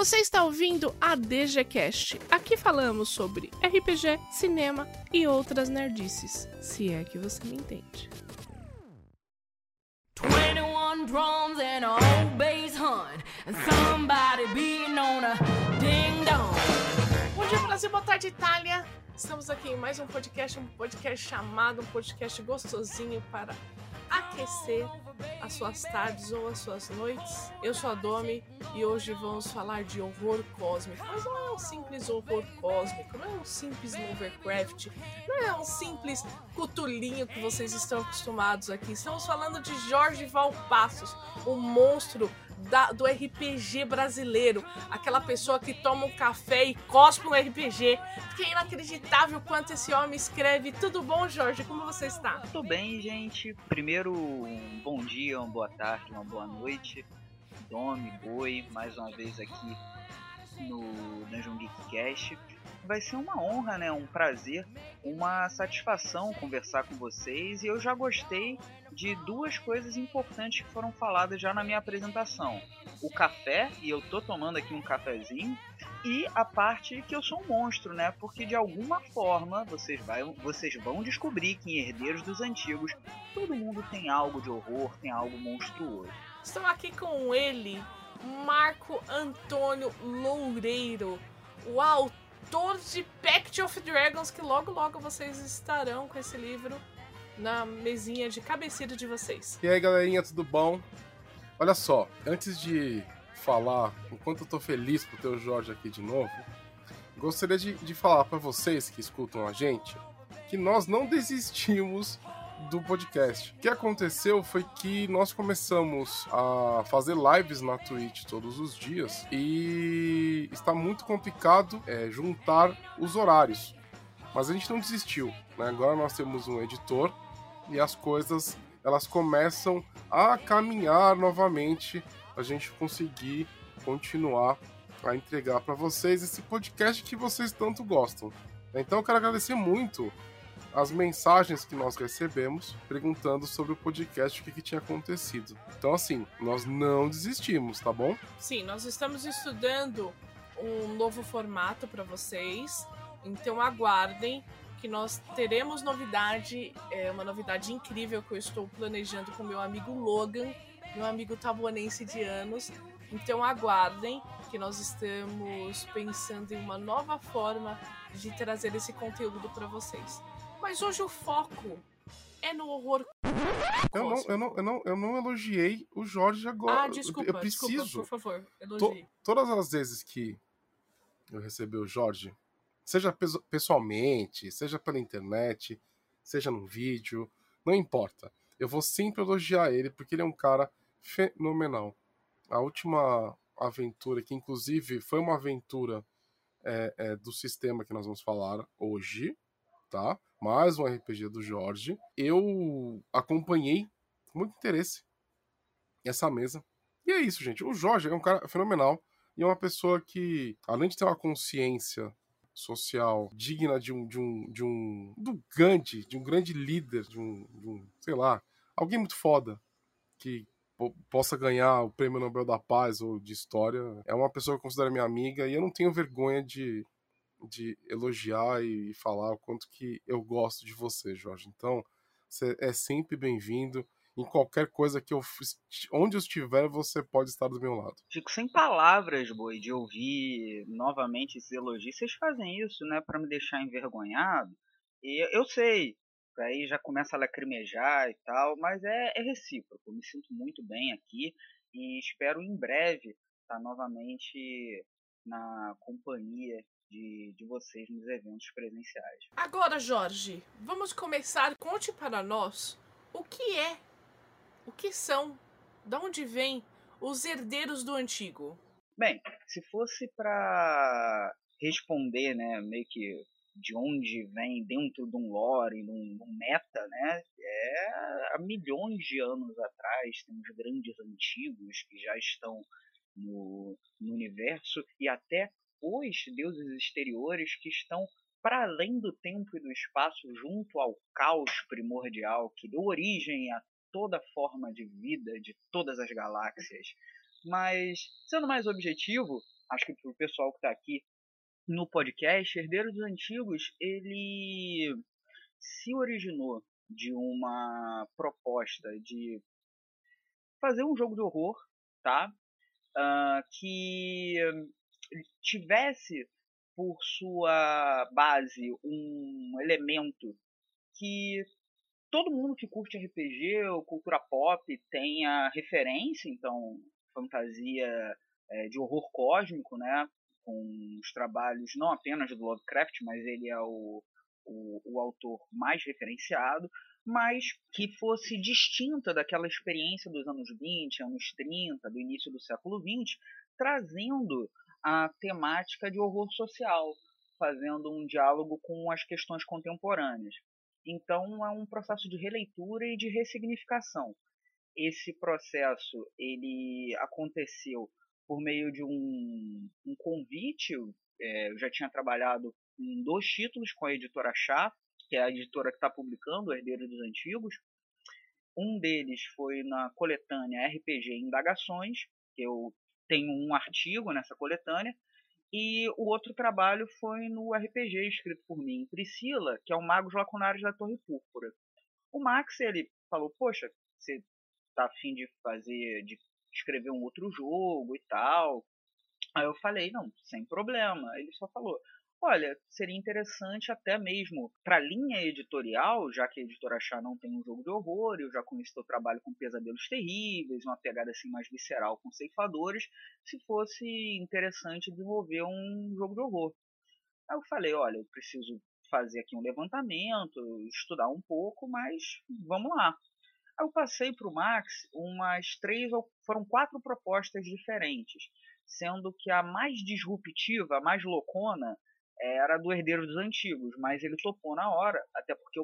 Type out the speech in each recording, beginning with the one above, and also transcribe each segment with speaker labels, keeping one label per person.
Speaker 1: Você está ouvindo a DGCast. Aqui falamos sobre RPG, cinema e outras nerdices, se é que você me entende. 21 drums and a old bass hunt and somebody beating on a ding dong. Bom dia Brasil, boa tarde Itália. Estamos aqui em mais um podcast, um podcast chamado, um podcast gostosinho para aquecer as suas tardes ou as suas noites. Eu sou a Domi e hoje vamos falar de horror cósmico. Mas não é um simples horror cósmico, não é um simples Lovecraft, não é um simples cutulinho que vocês estão acostumados aqui. Estamos falando de Jorge Valpassos, o monstro da, do RPG brasileiro. Aquela pessoa que toma um café e cospe um RPG. Que é inacreditável quanto esse homem escreve. Tudo bom, Jorge? Como você está?
Speaker 2: Tudo bem, gente. Primeiro, um bom dia, uma boa tarde, uma boa noite. Domi, Boi, mais uma vez aqui no Dungeon Geek Cast vai ser uma honra, né? Um prazer, uma satisfação conversar com vocês. E eu já gostei de duas coisas importantes que foram faladas já na minha apresentação: o café, e eu tô tomando aqui um cafezinho, e a parte que eu sou um monstro, né? Porque de alguma forma vocês, vai, vocês vão descobrir que em Herdeiros dos Antigos todo mundo tem algo de horror, tem algo monstruoso.
Speaker 1: Estou aqui com ele, Marco Antônio Loureiro, o autor de Pact of Dragons, que logo logo vocês estarão com esse livro na mesinha de cabeceira de vocês.
Speaker 3: E aí, galerinha, tudo bom? Olha só, antes de falar o quanto eu tô feliz por ter o Jorge aqui de novo, gostaria de, de falar para vocês que escutam a gente que nós não desistimos do podcast. O que aconteceu foi que nós começamos a fazer lives na Twitch todos os dias e está muito complicado é, juntar os horários. Mas a gente não desistiu. Né? Agora nós temos um editor e as coisas elas começam a caminhar novamente a gente conseguir continuar a entregar para vocês esse podcast que vocês tanto gostam. Então eu quero agradecer muito as mensagens que nós recebemos perguntando sobre o podcast, o que, que tinha acontecido. Então, assim, nós não desistimos, tá bom?
Speaker 1: Sim, nós estamos estudando um novo formato para vocês, então aguardem que nós teremos novidade, é uma novidade incrível que eu estou planejando com meu amigo Logan, meu amigo tabuanense de anos. Então aguardem que nós estamos pensando em uma nova forma de trazer esse conteúdo para vocês. Mas hoje o foco é no horror.
Speaker 3: Eu não, eu não, eu não, eu não elogiei o Jorge agora.
Speaker 1: Ah, desculpa,
Speaker 3: eu preciso.
Speaker 1: Desculpa, por favor, elogie.
Speaker 3: To, todas as vezes que eu recebi o Jorge, seja pessoalmente, seja pela internet, seja num vídeo, não importa. Eu vou sempre elogiar ele porque ele é um cara fenomenal. A última aventura, que inclusive foi uma aventura é, é, do sistema que nós vamos falar hoje, tá? Mais um RPG do Jorge. Eu acompanhei com muito interesse essa mesa. E é isso, gente. O Jorge é um cara fenomenal e é uma pessoa que, além de ter uma consciência social digna de um de um de um do Gandhi, de um grande líder, de um, de um sei lá, alguém muito foda que possa ganhar o prêmio Nobel da Paz ou de História. É uma pessoa que eu considero minha amiga e eu não tenho vergonha de de elogiar e falar o quanto que eu gosto de você, Jorge. Então, você é sempre bem-vindo. Em qualquer coisa que eu onde eu estiver, você pode estar do meu lado.
Speaker 2: Fico sem palavras, boi, de ouvir novamente esses elogios. Vocês fazem isso, né, para me deixar envergonhado. E eu sei, aí já começa a lacrimejar e tal, mas é, é recíproco. Eu me sinto muito bem aqui e espero em breve estar novamente na companhia de, de vocês nos eventos presenciais.
Speaker 1: Agora, Jorge, vamos começar. Conte para nós o que é, o que são, de onde vêm os herdeiros do antigo.
Speaker 2: Bem, se fosse para responder, né, meio que de onde vem dentro de um lore, de um, de um meta, né? É há milhões de anos atrás, temos grandes antigos que já estão no, no universo e até os deuses exteriores que estão para além do tempo e do espaço, junto ao caos primordial que deu origem a toda forma de vida de todas as galáxias. Mas, sendo mais objetivo, acho que para o pessoal que está aqui no podcast, Herdeiros dos Antigos, ele se originou de uma proposta de fazer um jogo de horror, tá? Uh, que tivesse por sua base um elemento que todo mundo que curte RPG ou cultura pop tenha referência, então fantasia é, de horror cósmico, né? Com os trabalhos não apenas do Lovecraft, mas ele é o, o, o autor mais referenciado, mas que fosse distinta daquela experiência dos anos 20, anos 30, do início do século 20, trazendo a temática de horror social, fazendo um diálogo com as questões contemporâneas. Então é um processo de releitura e de ressignificação. Esse processo ele aconteceu por meio de um, um convite. É, eu já tinha trabalhado em dois títulos com a editora Chá, que é a editora que está publicando Herdeiro dos Antigos. Um deles foi na coletânea RPG Indagações, que eu tenho um artigo nessa coletânea, e o outro trabalho foi no RPG escrito por mim, Priscila, que é o Magos Lacunares da Torre Púrpura. O Max, ele falou, poxa, você tá afim de fazer, de escrever um outro jogo e tal. Aí eu falei, não, sem problema. Ele só falou, olha, seria interessante até mesmo para a linha editorial, já que a editora Chá não tem um jogo de horror, eu já conheço teu trabalho com Pesadelos Terríveis, uma pegada assim mais visceral com ceifadores, se fosse interessante desenvolver um jogo de horror. Aí eu falei, olha, eu preciso fazer aqui um levantamento, estudar um pouco, mas vamos lá. Aí eu passei para o Max umas três ou foram quatro propostas diferentes, sendo que a mais disruptiva, a mais loucona, era do Herdeiros dos Antigos, mas ele topou na hora, até porque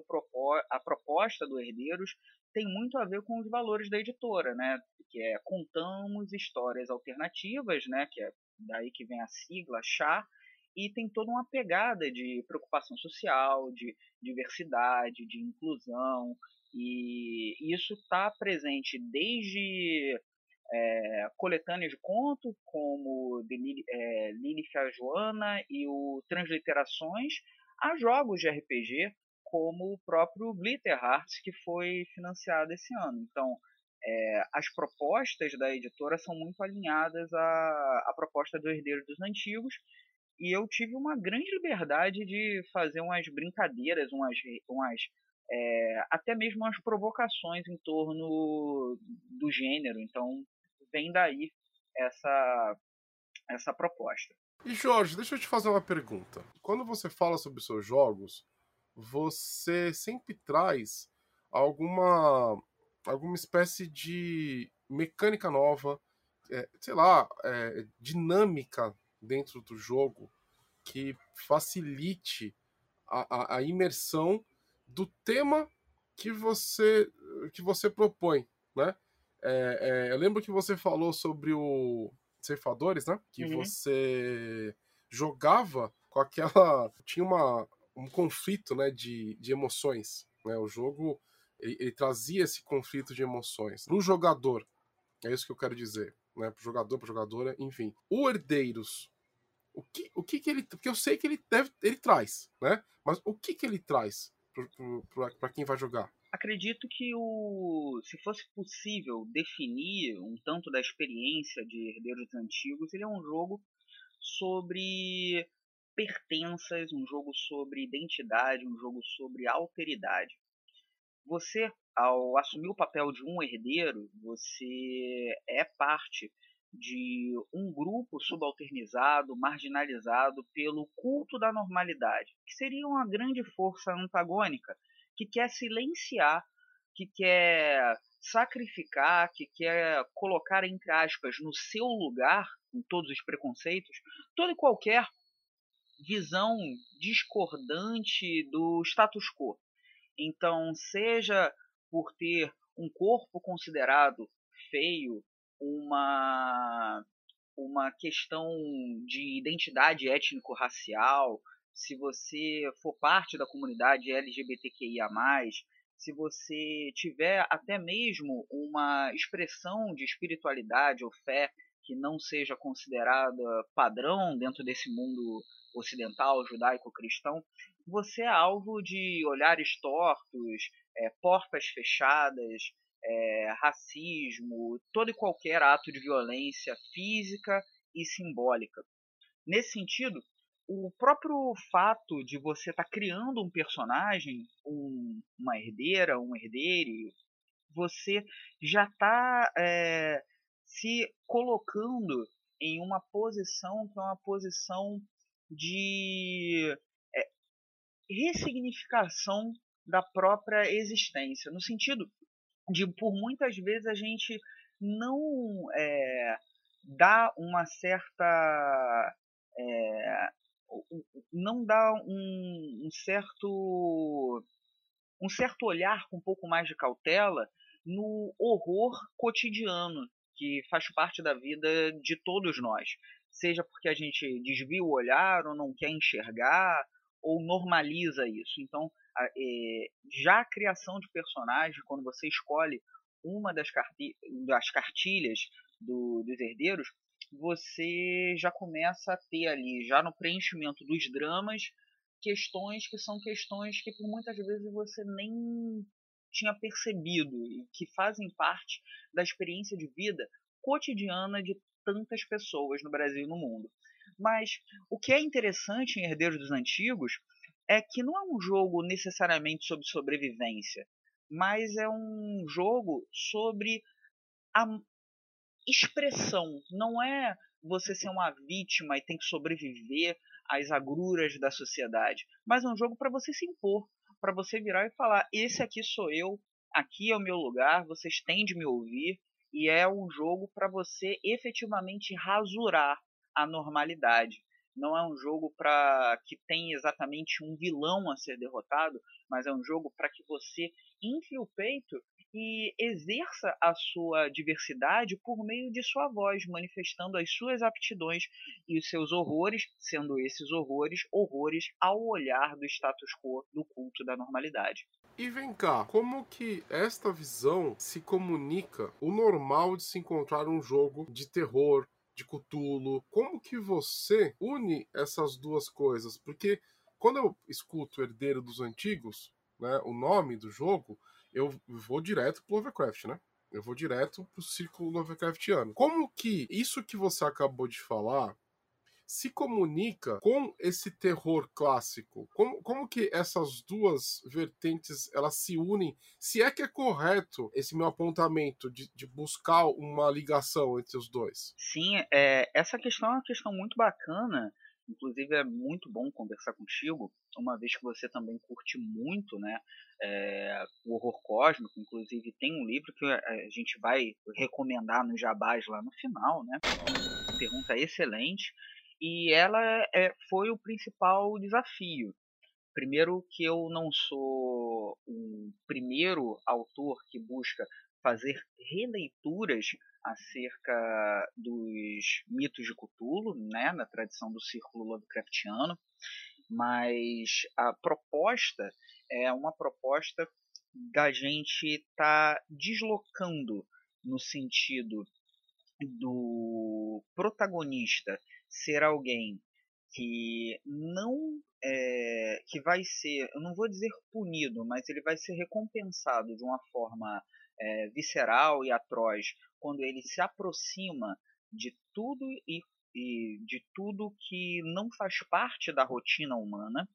Speaker 2: a proposta do Herdeiros tem muito a ver com os valores da editora, né? Que é contamos histórias alternativas, né? Que é daí que vem a sigla chá e tem toda uma pegada de preocupação social, de diversidade, de inclusão e isso está presente desde é, coletâneas de conto, como de Lili, é, Joana e o Transliterações, a jogos de RPG, como o próprio Glitter Hearts, que foi financiado esse ano. Então, é, as propostas da editora são muito alinhadas à, à proposta do Herdeiro dos Antigos, e eu tive uma grande liberdade de fazer umas brincadeiras, umas, umas é, até mesmo umas provocações em torno do gênero. Então, vem daí essa, essa proposta.
Speaker 3: E Jorge, deixa eu te fazer uma pergunta. Quando você fala sobre seus jogos, você sempre traz alguma alguma espécie de mecânica nova, é, sei lá, é, dinâmica dentro do jogo que facilite a, a, a, imersão do tema que você que você propõe, né? É, é, eu lembro que você falou sobre o Ceifadores, né? Que uhum. você jogava com aquela. Tinha uma, um conflito né, de, de emoções. Né? O jogo ele, ele trazia esse conflito de emoções. Pro jogador, é isso que eu quero dizer. Né? Pro jogador, pro jogadora, enfim. O Herdeiros, o que, o que, que ele. Porque eu sei que ele deve. ele traz, né? Mas o que, que ele traz para quem vai jogar?
Speaker 2: Acredito que o, se fosse possível definir um tanto da experiência de Herdeiros Antigos, ele é um jogo sobre pertenças, um jogo sobre identidade, um jogo sobre alteridade. Você, ao assumir o papel de um herdeiro, você é parte de um grupo subalternizado, marginalizado pelo culto da normalidade, que seria uma grande força antagônica que quer silenciar, que quer sacrificar, que quer colocar, entre aspas, no seu lugar, com todos os preconceitos, toda e qualquer visão discordante do status quo. Então, seja por ter um corpo considerado feio, uma, uma questão de identidade étnico-racial, se você for parte da comunidade LGBTQIA, se você tiver até mesmo uma expressão de espiritualidade ou fé que não seja considerada padrão dentro desse mundo ocidental, judaico-cristão, você é alvo de olhares tortos, é, portas fechadas, é, racismo, todo e qualquer ato de violência física e simbólica. Nesse sentido, o próprio fato de você estar tá criando um personagem, um, uma herdeira, um herdeiro, você já está é, se colocando em uma posição que é uma posição de é, ressignificação da própria existência, no sentido de por muitas vezes a gente não é, dá uma certa é, não dá um, um, certo um certo olhar com um pouco mais de cautela no horror cotidiano que faz parte da vida de todos nós, seja porque a gente desvia o olhar ou não quer enxergar ou normaliza isso. Então, é, já a criação de personagem, quando você escolhe uma das, das cartilhas do, dos herdeiros, você já começa a ter ali, já no preenchimento dos dramas, questões que são questões que por muitas vezes você nem tinha percebido e que fazem parte da experiência de vida cotidiana de tantas pessoas no Brasil e no mundo. Mas o que é interessante em Herdeiros dos Antigos é que não é um jogo necessariamente sobre sobrevivência, mas é um jogo sobre a expressão. Não é você ser uma vítima e tem que sobreviver às agruras da sociedade, mas é um jogo para você se impor, para você virar e falar: esse aqui sou eu, aqui é o meu lugar, vocês têm de me ouvir. E é um jogo para você efetivamente rasurar a normalidade. Não é um jogo para que tem exatamente um vilão a ser derrotado, mas é um jogo para que você infle o peito e exerça a sua diversidade por meio de sua voz, manifestando as suas aptidões e os seus horrores, sendo esses horrores horrores ao olhar do status quo do culto da normalidade.
Speaker 3: E vem cá, como que esta visão se comunica o normal de se encontrar um jogo de terror, de Cthulhu? Como que você une essas duas coisas? Porque quando eu escuto Herdeiro dos Antigos, né, o nome do jogo, eu vou direto pro Lovecraft, né? Eu vou direto pro círculo Lovecraftiano. Como que isso que você acabou de falar se comunica com esse terror clássico? Como, como que essas duas vertentes elas se unem? Se é que é correto esse meu apontamento de, de buscar uma ligação entre os dois?
Speaker 2: Sim, é, essa questão é uma questão muito bacana Inclusive é muito bom conversar contigo, uma vez que você também curte muito né, é, o horror cósmico. Inclusive tem um livro que a gente vai recomendar no Jabás lá no final. Né? Pergunta excelente. E ela é, foi o principal desafio. Primeiro que eu não sou o primeiro autor que busca fazer releituras acerca dos mitos de Cthulhu, né, na tradição do círculo Lovecraftiano, mas a proposta é uma proposta da gente estar tá deslocando no sentido do protagonista ser alguém que não é, que vai ser, eu não vou dizer punido, mas ele vai ser recompensado de uma forma é, visceral e atroz quando ele se aproxima de tudo e, e de tudo que não faz parte da rotina humana,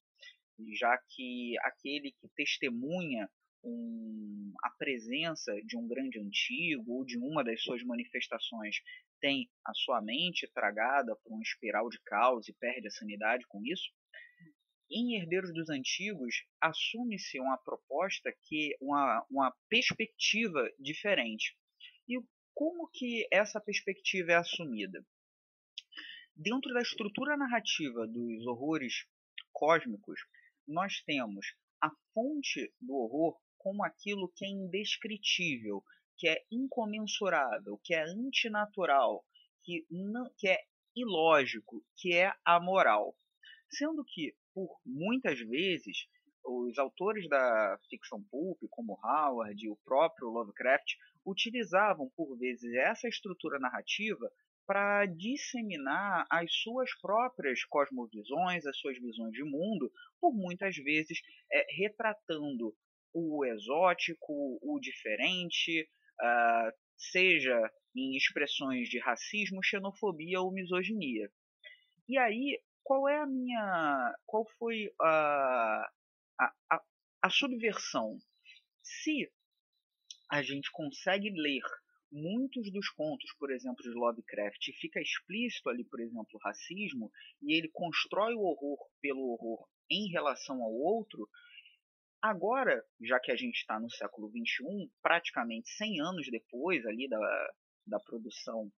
Speaker 2: já que aquele que testemunha um, a presença de um grande antigo ou de uma das suas manifestações tem a sua mente tragada por uma espiral de caos e perde a sanidade com isso, em Herdeiros dos Antigos assume-se uma proposta que uma, uma perspectiva diferente. Como que essa perspectiva é assumida? Dentro da estrutura narrativa dos horrores cósmicos, nós temos a fonte do horror como aquilo que é indescritível, que é incomensurável, que é antinatural, que, não, que é ilógico, que é amoral. Sendo que por muitas vezes os autores da ficção pulp, como Howard e o próprio Lovecraft, utilizavam por vezes essa estrutura narrativa para disseminar as suas próprias cosmovisões, as suas visões de mundo, por muitas vezes é, retratando o exótico, o diferente, uh, seja em expressões de racismo, xenofobia ou misoginia. E aí, qual é a minha. Qual foi a, a, a, a subversão? Se a gente consegue ler muitos dos contos, por exemplo, de Lovecraft, fica explícito ali, por exemplo, o racismo, e ele constrói o horror pelo horror em relação ao outro, agora, já que a gente está no século XXI, praticamente 100 anos depois ali da, da produção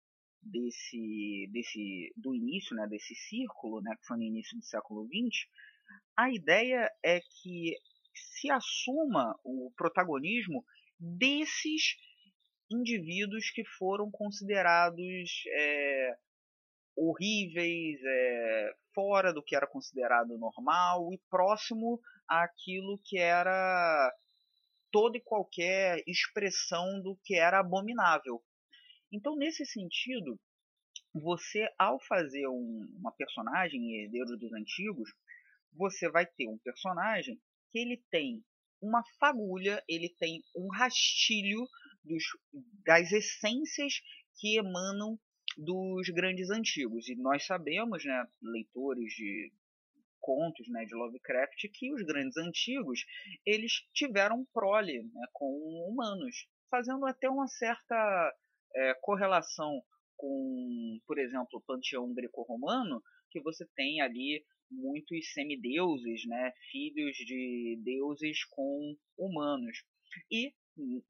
Speaker 2: desse, desse do início, né, desse círculo, né, que foi no início do século XX, a ideia é que se assuma o protagonismo desses indivíduos que foram considerados é, horríveis, é, fora do que era considerado normal e próximo àquilo que era toda e qualquer expressão do que era abominável. Então, nesse sentido, você, ao fazer um, uma personagem herdeiro dos antigos, você vai ter um personagem que ele tem uma fagulha, ele tem um rastilho dos, das essências que emanam dos grandes antigos. E nós sabemos, né, leitores de contos né, de Lovecraft, que os grandes antigos eles tiveram prole né, com humanos, fazendo até uma certa é, correlação com, por exemplo, o panteão greco-romano, que você tem ali muitos semideuses, né, filhos de deuses com humanos. E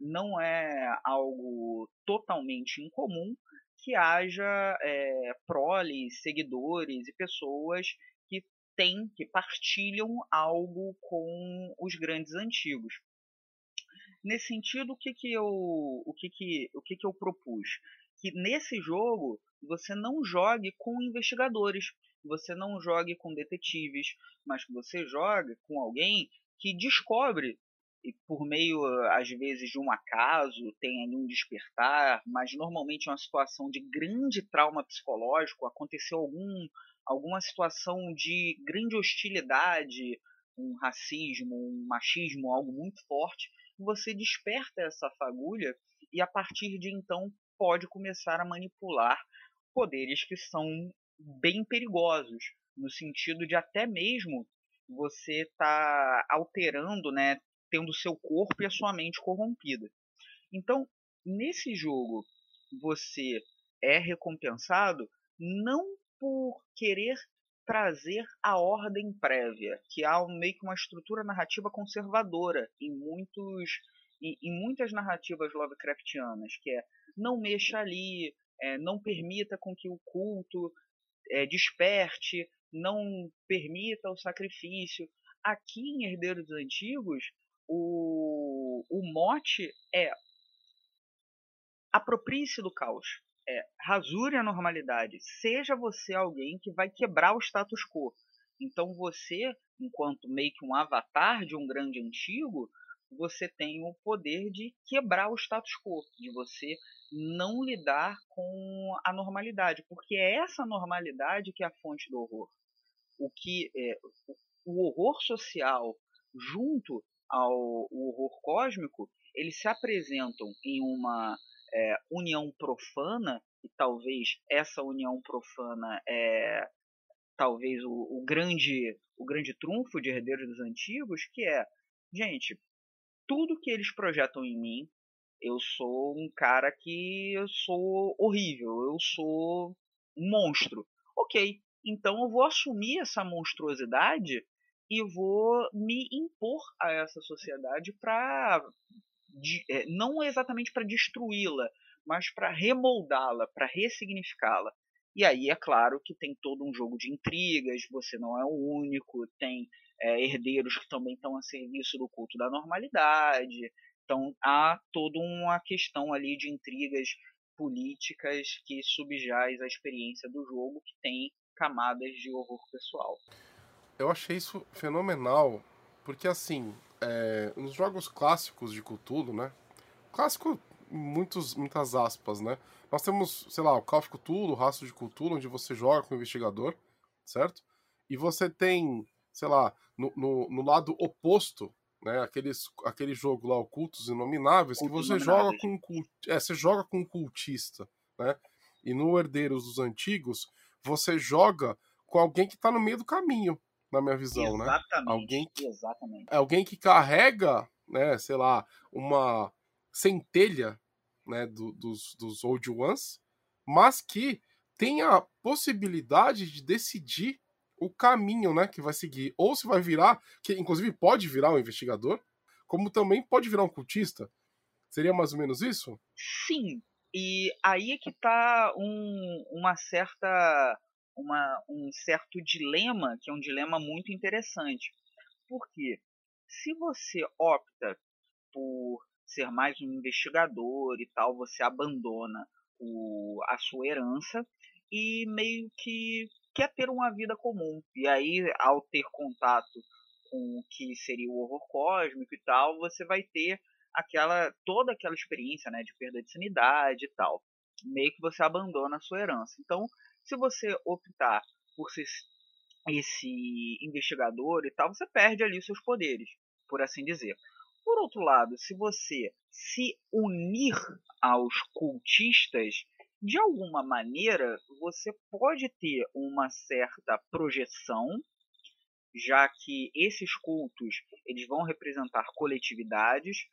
Speaker 2: não é algo totalmente incomum que haja é, proles, seguidores e pessoas que têm, que partilham algo com os grandes antigos. Nesse sentido, o que, que, eu, o que, que, o que, que eu propus? Que nesse jogo você não jogue com investigadores, você não jogue com detetives, mas que você jogue com alguém que descobre e por meio às vezes de um acaso tem ali um despertar, mas normalmente é uma situação de grande trauma psicológico, aconteceu algum alguma situação de grande hostilidade, um racismo, um machismo, algo muito forte, você desperta essa fagulha e a partir de então pode começar a manipular poderes que são bem perigosos, no sentido de até mesmo você tá alterando, né, tendo seu corpo e a sua mente corrompida. Então, nesse jogo, você é recompensado não por querer trazer a ordem prévia, que há meio que uma estrutura narrativa conservadora em muitos em, muitas narrativas Lovecraftianas, que é não mexa ali, é, não permita com que o culto é, desperte, não permita o sacrifício. Aqui em Herdeiros Antigos, o, o mote é aproprie-se do caos. É, rasure a normalidade. Seja você alguém que vai quebrar o status quo. Então você, enquanto meio que um avatar de um grande antigo, você tem o poder de quebrar o status quo, de você não lidar com a normalidade, porque é essa normalidade que é a fonte do horror. O que é, o horror social junto ao horror cósmico, eles se apresentam em uma é, união profana, e talvez essa união profana é talvez o, o, grande o grande trunfo de Herdeiros dos Antigos, que é, gente, tudo que eles projetam em mim, eu sou um cara que eu sou horrível, eu sou um monstro. Ok, então eu vou assumir essa monstruosidade e vou me impor a essa sociedade para é, não exatamente para destruí-la, mas para remoldá-la, para ressignificá-la. E aí é claro que tem todo um jogo de intrigas, você não é o único, tem é, herdeiros que também estão a serviço do culto da normalidade. Então há toda uma questão ali de intrigas políticas que subjaz a experiência do jogo, que tem camadas de horror pessoal
Speaker 3: eu achei isso fenomenal, porque assim, é, nos jogos clássicos de Cthulhu, né? Clássico muitos, muitas aspas, né? Nós temos, sei lá, o Call of Cthulhu, o Rastro de Cthulhu, onde você joga com o investigador, certo? E você tem, sei lá, no, no, no lado oposto, né? Aqueles, aquele jogo lá, Ocultos Inomináveis, que você joga com um é, você joga com um cultista, né? E no Herdeiros dos Antigos, você joga com alguém que está no meio do caminho, na minha visão,
Speaker 2: né?
Speaker 3: exatamente,
Speaker 2: né? Alguém que, exatamente.
Speaker 3: É alguém que carrega, né, sei lá, uma centelha né, do, dos, dos Old Ones, mas que tem a possibilidade de decidir o caminho né, que vai seguir. Ou se vai virar, que inclusive pode virar um investigador, como também pode virar um cultista. Seria mais ou menos isso?
Speaker 2: Sim. E aí é que tá um, uma certa. Uma, um certo dilema, que é um dilema muito interessante. Porque se você opta por ser mais um investigador e tal, você abandona o, a sua herança e meio que quer ter uma vida comum. E aí, ao ter contato com o que seria o horror cósmico e tal, você vai ter aquela toda aquela experiência né, de perda de sanidade e tal. Meio que você abandona a sua herança. Então, se você optar por ser esse investigador e tal, você perde ali os seus poderes, por assim dizer. Por outro lado, se você se unir aos cultistas, de alguma maneira você pode ter uma certa projeção, já que esses cultos eles vão representar coletividades.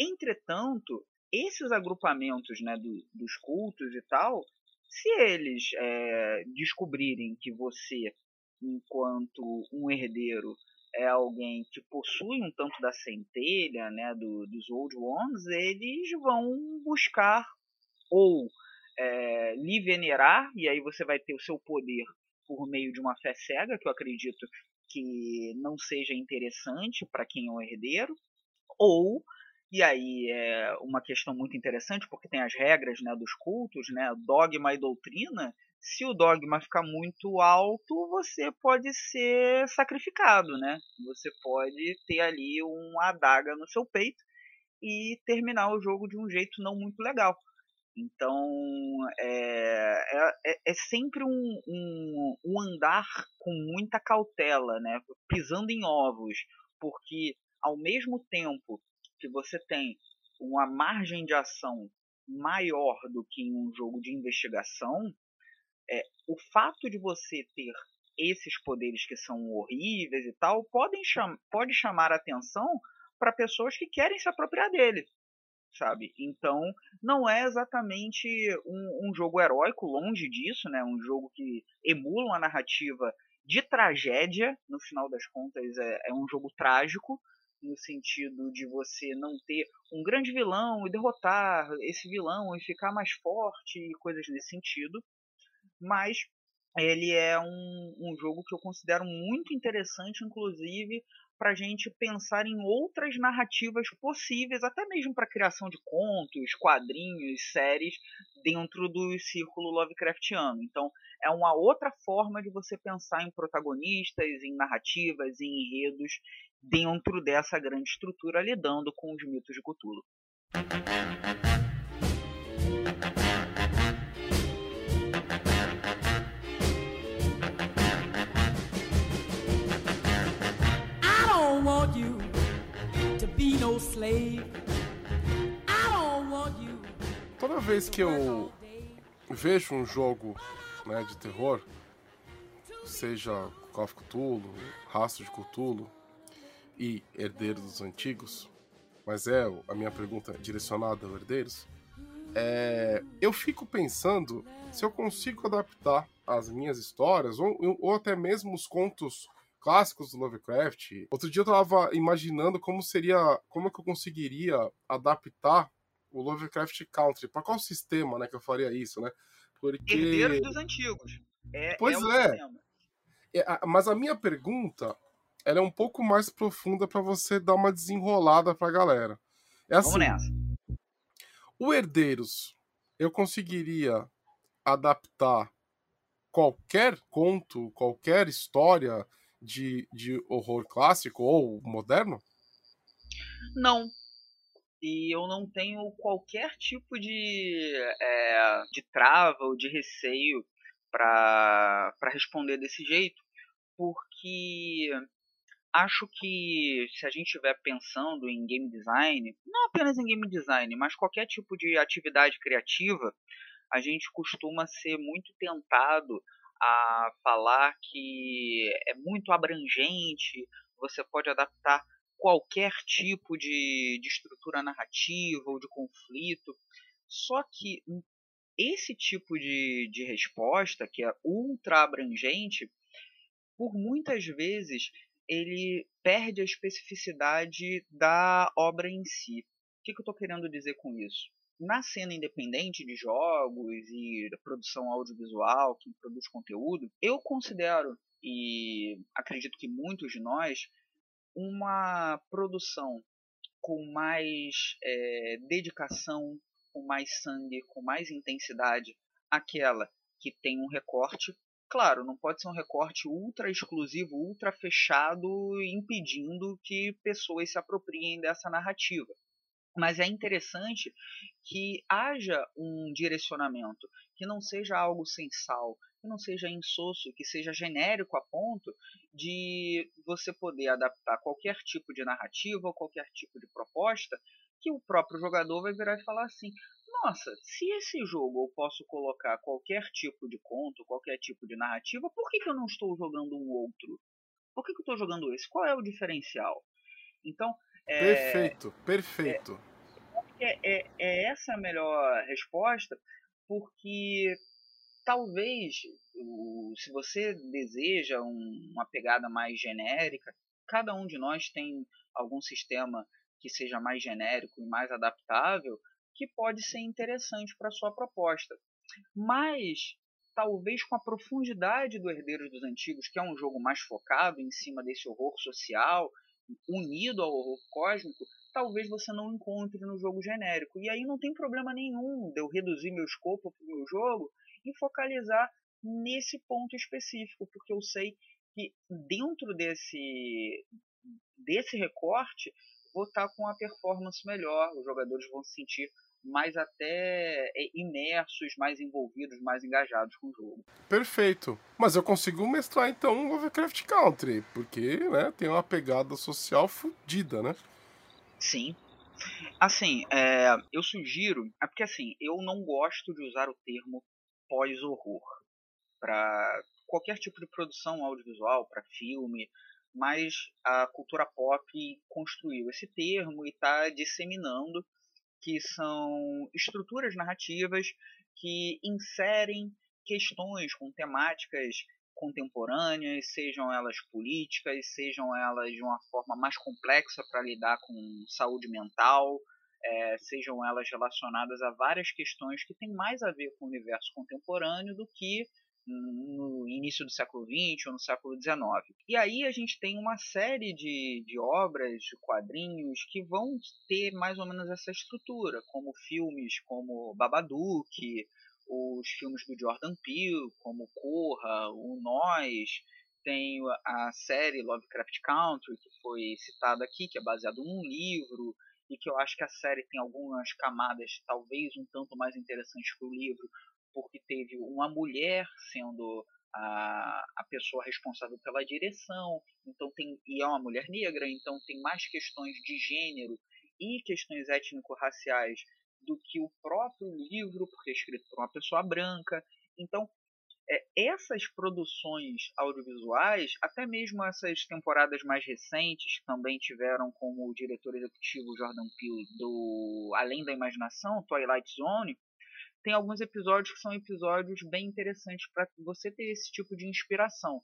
Speaker 2: Entretanto, esses agrupamentos né, do, dos cultos e tal, se eles é, descobrirem que você, enquanto um herdeiro, é alguém que possui um tanto da centelha, né, do, dos Old Ones, eles vão buscar ou é, lhe venerar, e aí você vai ter o seu poder por meio de uma fé cega, que eu acredito que não seja interessante para quem é o herdeiro, ou e aí é uma questão muito interessante, porque tem as regras né, dos cultos, né, dogma e doutrina, se o dogma ficar muito alto, você pode ser sacrificado, né? Você pode ter ali uma adaga no seu peito e terminar o jogo de um jeito não muito legal. Então é, é, é, é sempre um, um, um, andar com muita cautela, né? pisando em ovos, porque ao mesmo tempo que você tem uma margem de ação maior do que em um jogo de investigação, é, o fato de você ter esses poderes que são horríveis e tal, podem cham pode chamar atenção para pessoas que querem se apropriar dele, sabe? Então, não é exatamente um, um, jogo heróico, longe disso, né? Um jogo que emula uma narrativa de tragédia, no final das contas é, é um jogo trágico, no sentido de você não ter um grande vilão e derrotar esse vilão e ficar mais forte e coisas nesse sentido mas ele é um, um jogo que eu considero muito interessante, inclusive, para a gente pensar em outras narrativas possíveis, até mesmo para a criação de contos, quadrinhos, séries dentro do círculo Lovecraftiano. Então, é uma outra forma de você pensar em protagonistas, em narrativas, em enredos dentro dessa grande estrutura, lidando com os mitos de Cthulhu.
Speaker 3: Toda vez que eu vejo um jogo né, de terror, seja Call of Cthulhu, Rastro de Cthulhu e Herdeiros dos Antigos, mas é a minha pergunta direcionada aos herdeiros, é, eu fico pensando se eu consigo adaptar as minhas histórias ou, ou até mesmo os contos clássicos do Lovecraft. Outro dia eu tava imaginando como seria, como é que eu conseguiria adaptar o Lovecraft Country. Para qual sistema, né, que eu faria isso, né?
Speaker 2: Porque herdeiros dos antigos.
Speaker 3: É, pois é. é. é mas a minha pergunta ela é um pouco mais profunda para você dar uma desenrolada pra galera. É assim,
Speaker 2: Vamos nessa.
Speaker 3: O Herdeiros, eu conseguiria adaptar qualquer conto, qualquer história de, de horror clássico ou moderno?
Speaker 2: Não. e eu não tenho qualquer tipo de, é, de trava ou de receio para responder desse jeito, porque acho que se a gente estiver pensando em game design, não apenas em game design, mas qualquer tipo de atividade criativa, a gente costuma ser muito tentado a falar que é muito abrangente, você pode adaptar qualquer tipo de, de estrutura narrativa ou de conflito. Só que esse tipo de, de resposta, que é ultra abrangente, por muitas vezes ele perde a especificidade da obra em si. O que, que eu estou querendo dizer com isso? Na cena independente de jogos e produção audiovisual, quem produz conteúdo, eu considero, e acredito que muitos de nós, uma produção com mais é, dedicação, com mais sangue, com mais intensidade, aquela que tem um recorte. Claro, não pode ser um recorte ultra exclusivo, ultra fechado, impedindo que pessoas se apropriem dessa narrativa. Mas é interessante que haja um direcionamento, que não seja algo sem sal, que não seja insosso, que seja genérico a ponto de você poder adaptar qualquer tipo de narrativa ou qualquer tipo de proposta que o próprio jogador vai virar e falar assim: nossa, se esse jogo eu posso colocar qualquer tipo de conto, qualquer tipo de narrativa, por que, que eu não estou jogando um outro? Por que, que eu estou jogando esse? Qual é o diferencial? Então.
Speaker 3: É, perfeito, perfeito.
Speaker 2: É, é, é essa a melhor resposta, porque talvez, se você deseja uma pegada mais genérica, cada um de nós tem algum sistema que seja mais genérico e mais adaptável que pode ser interessante para sua proposta. Mas talvez com a profundidade do Herdeiros dos Antigos, que é um jogo mais focado em cima desse horror social, unido ao horror cósmico, talvez você não encontre no jogo genérico. E aí não tem problema nenhum de eu reduzir meu escopo para o meu jogo e focalizar nesse ponto específico, porque eu sei que dentro desse, desse recorte vou estar com a performance melhor, os jogadores vão se sentir mais até é, imersos, mais envolvidos, mais engajados com o jogo.
Speaker 3: Perfeito. Mas eu consigo mestrar então Lovecraft Country, porque né, tem uma pegada social fodida, né?
Speaker 2: Sim. Assim, é, eu sugiro. É porque assim, eu não gosto de usar o termo pós-horror para qualquer tipo de produção audiovisual, para filme, mas a cultura pop construiu esse termo e está disseminando que são estruturas narrativas que inserem questões com temáticas contemporâneas, sejam elas políticas, sejam elas de uma forma mais complexa para lidar com saúde mental, é, sejam elas relacionadas a várias questões que têm mais a ver com o universo contemporâneo do que no início do século XX ou no século XIX. E aí a gente tem uma série de, de obras, de quadrinhos, que vão ter mais ou menos essa estrutura, como filmes como Babadook, os filmes do Jordan Peele, como Corra, o Nós, tem a série Lovecraft Country, que foi citada aqui, que é baseado num livro, e que eu acho que a série tem algumas camadas talvez um tanto mais interessantes que o livro, porque teve uma mulher sendo a, a pessoa responsável pela direção, então tem e é uma mulher negra, então tem mais questões de gênero e questões étnico-raciais do que o próprio livro, porque é escrito por uma pessoa branca. Então, é, essas produções audiovisuais, até mesmo essas temporadas mais recentes, também tiveram como diretor executivo Jordan Peele do Além da Imaginação, Twilight Zone, tem alguns episódios que são episódios bem interessantes para você ter esse tipo de inspiração.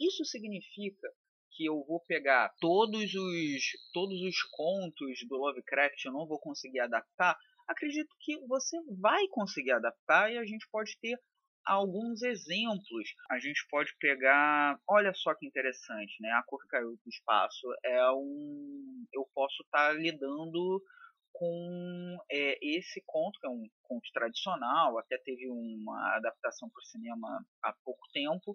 Speaker 2: Isso significa que eu vou pegar todos os todos os contos do Lovecraft, eu não vou conseguir adaptar? Acredito que você vai conseguir adaptar e a gente pode ter alguns exemplos. A gente pode pegar, olha só que interessante, né? A cor caiu do espaço é um, eu posso estar tá lidando com é, esse conto, que é um conto tradicional, até teve uma adaptação para o cinema há pouco tempo,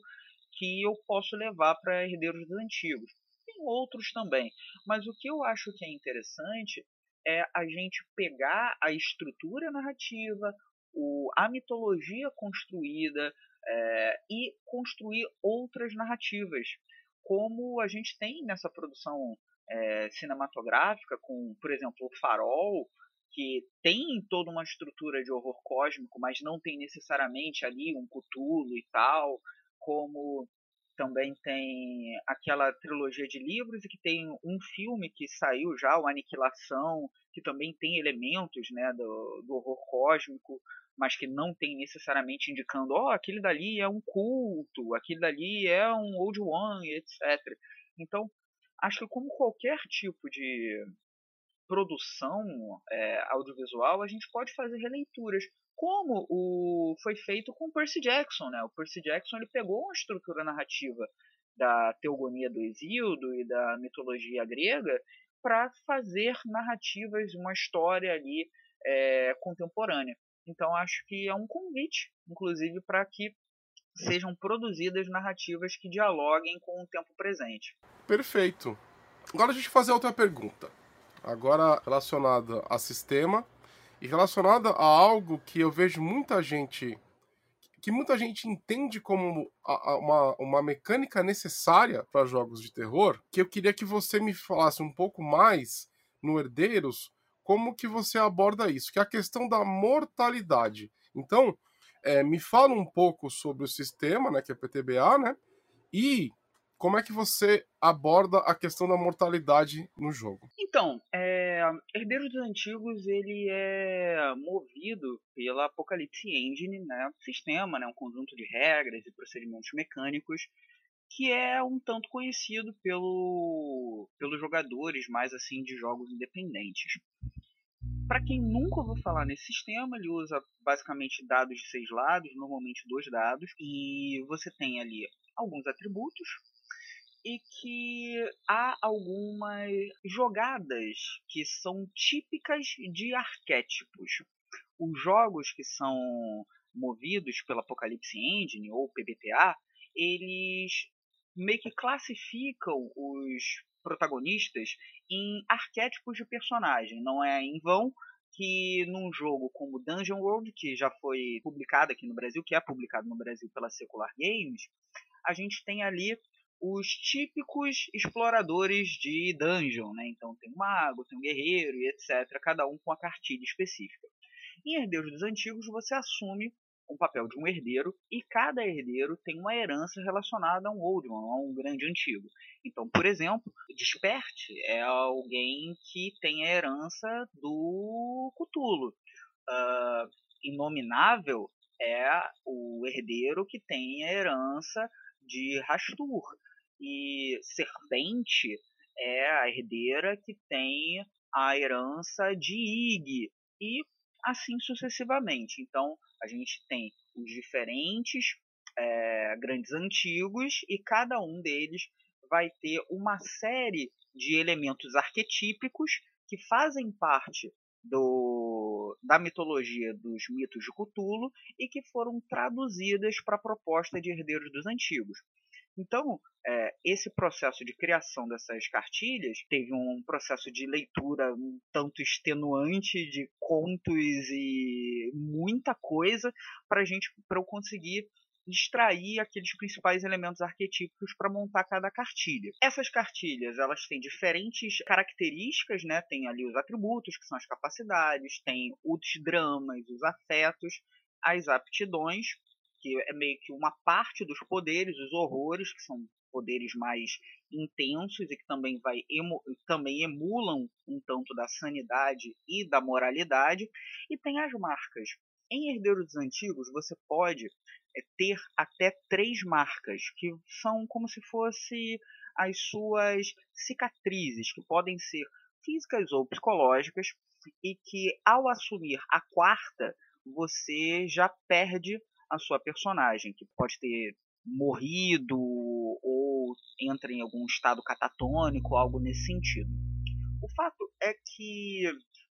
Speaker 2: que eu posso levar para Herdeiros dos Antigos. Tem outros também, mas o que eu acho que é interessante é a gente pegar a estrutura narrativa, o, a mitologia construída é, e construir outras narrativas, como a gente tem nessa produção é, cinematográfica, com, por exemplo, o Farol, que tem toda uma estrutura de horror cósmico, mas não tem necessariamente ali um Cthulhu e tal, como também tem aquela trilogia de livros e que tem um filme que saiu já, o Aniquilação, que também tem elementos né, do, do horror cósmico, mas que não tem necessariamente indicando, ó, oh, aquele dali é um culto, aquele dali é um Old One, etc. Então, acho que como qualquer tipo de produção é, audiovisual, a gente pode fazer releituras, como o foi feito com Percy Jackson, né? O Percy Jackson ele pegou uma estrutura narrativa da teogonia do Exildo e da mitologia grega para fazer narrativas, uma história ali é, contemporânea. Então acho que é um convite, inclusive, para que sejam produzidas narrativas que dialoguem com o tempo presente.
Speaker 3: Perfeito. Agora a gente fazer outra pergunta. Agora relacionada a sistema e relacionada a algo que eu vejo muita gente que muita gente entende como uma, uma mecânica necessária para jogos de terror, que eu queria que você me falasse um pouco mais no Herdeiros como que você aborda isso, que é a questão da mortalidade. Então, é, me fala um pouco sobre o sistema, né, que é PTBA, né, e como é que você aborda a questão da mortalidade no jogo?
Speaker 2: Então, é, Herdeiros dos Antigos ele é movido pela Apocalipse Engine, né, sistema, né, um conjunto de regras e procedimentos mecânicos que é um tanto conhecido pelo, pelos jogadores mais assim de jogos independentes. Para quem nunca ouviu falar nesse sistema, ele usa basicamente dados de seis lados, normalmente dois dados, e você tem ali alguns atributos e que há algumas jogadas que são típicas de arquétipos. Os jogos que são movidos pela Apocalipse Engine ou PBTA, eles meio que classificam os protagonistas em arquétipos de personagem. Não é em vão que num jogo como Dungeon World, que já foi publicado aqui no Brasil, que é publicado no Brasil pela Secular Games, a gente tem ali os típicos exploradores de dungeon, né? Então tem um mago, tem um guerreiro e etc, cada um com a cartilha específica. Em Herdeiros dos Antigos, você assume o papel de um herdeiro e cada herdeiro tem uma herança relacionada a um old one, a um grande antigo. Então, por exemplo, Desperte é alguém que tem a herança do Cthulhu. Uh, Inominável é o herdeiro que tem a herança de Rastur. E Serpente é a herdeira que tem a herança de Ig. E assim sucessivamente. Então, a gente tem os diferentes é, grandes antigos e cada um deles vai ter uma série de elementos arquetípicos que fazem parte do, da mitologia dos mitos de Cthulhu e que foram traduzidas para a proposta de Herdeiros dos Antigos. Então, é, esse processo de criação dessas cartilhas teve um processo de leitura um tanto extenuante de contos e muita coisa para gente para eu conseguir extrair aqueles principais elementos arquetípicos para montar cada cartilha. Essas cartilhas, elas têm diferentes características, né? Tem ali os atributos, que são as capacidades, tem os dramas, os afetos, as aptidões, que é meio que uma parte dos poderes, os horrores, que são poderes mais intensos e que também, vai emu, também emulam um tanto da sanidade e da moralidade, e tem as marcas. Em Herdeiros dos Antigos, você pode é, ter até três marcas, que são como se fosse as suas cicatrizes, que podem ser físicas ou psicológicas, e que ao assumir a quarta, você já perde a sua personagem, que pode ter morrido ou entra em algum estado catatônico, algo nesse sentido. O fato é que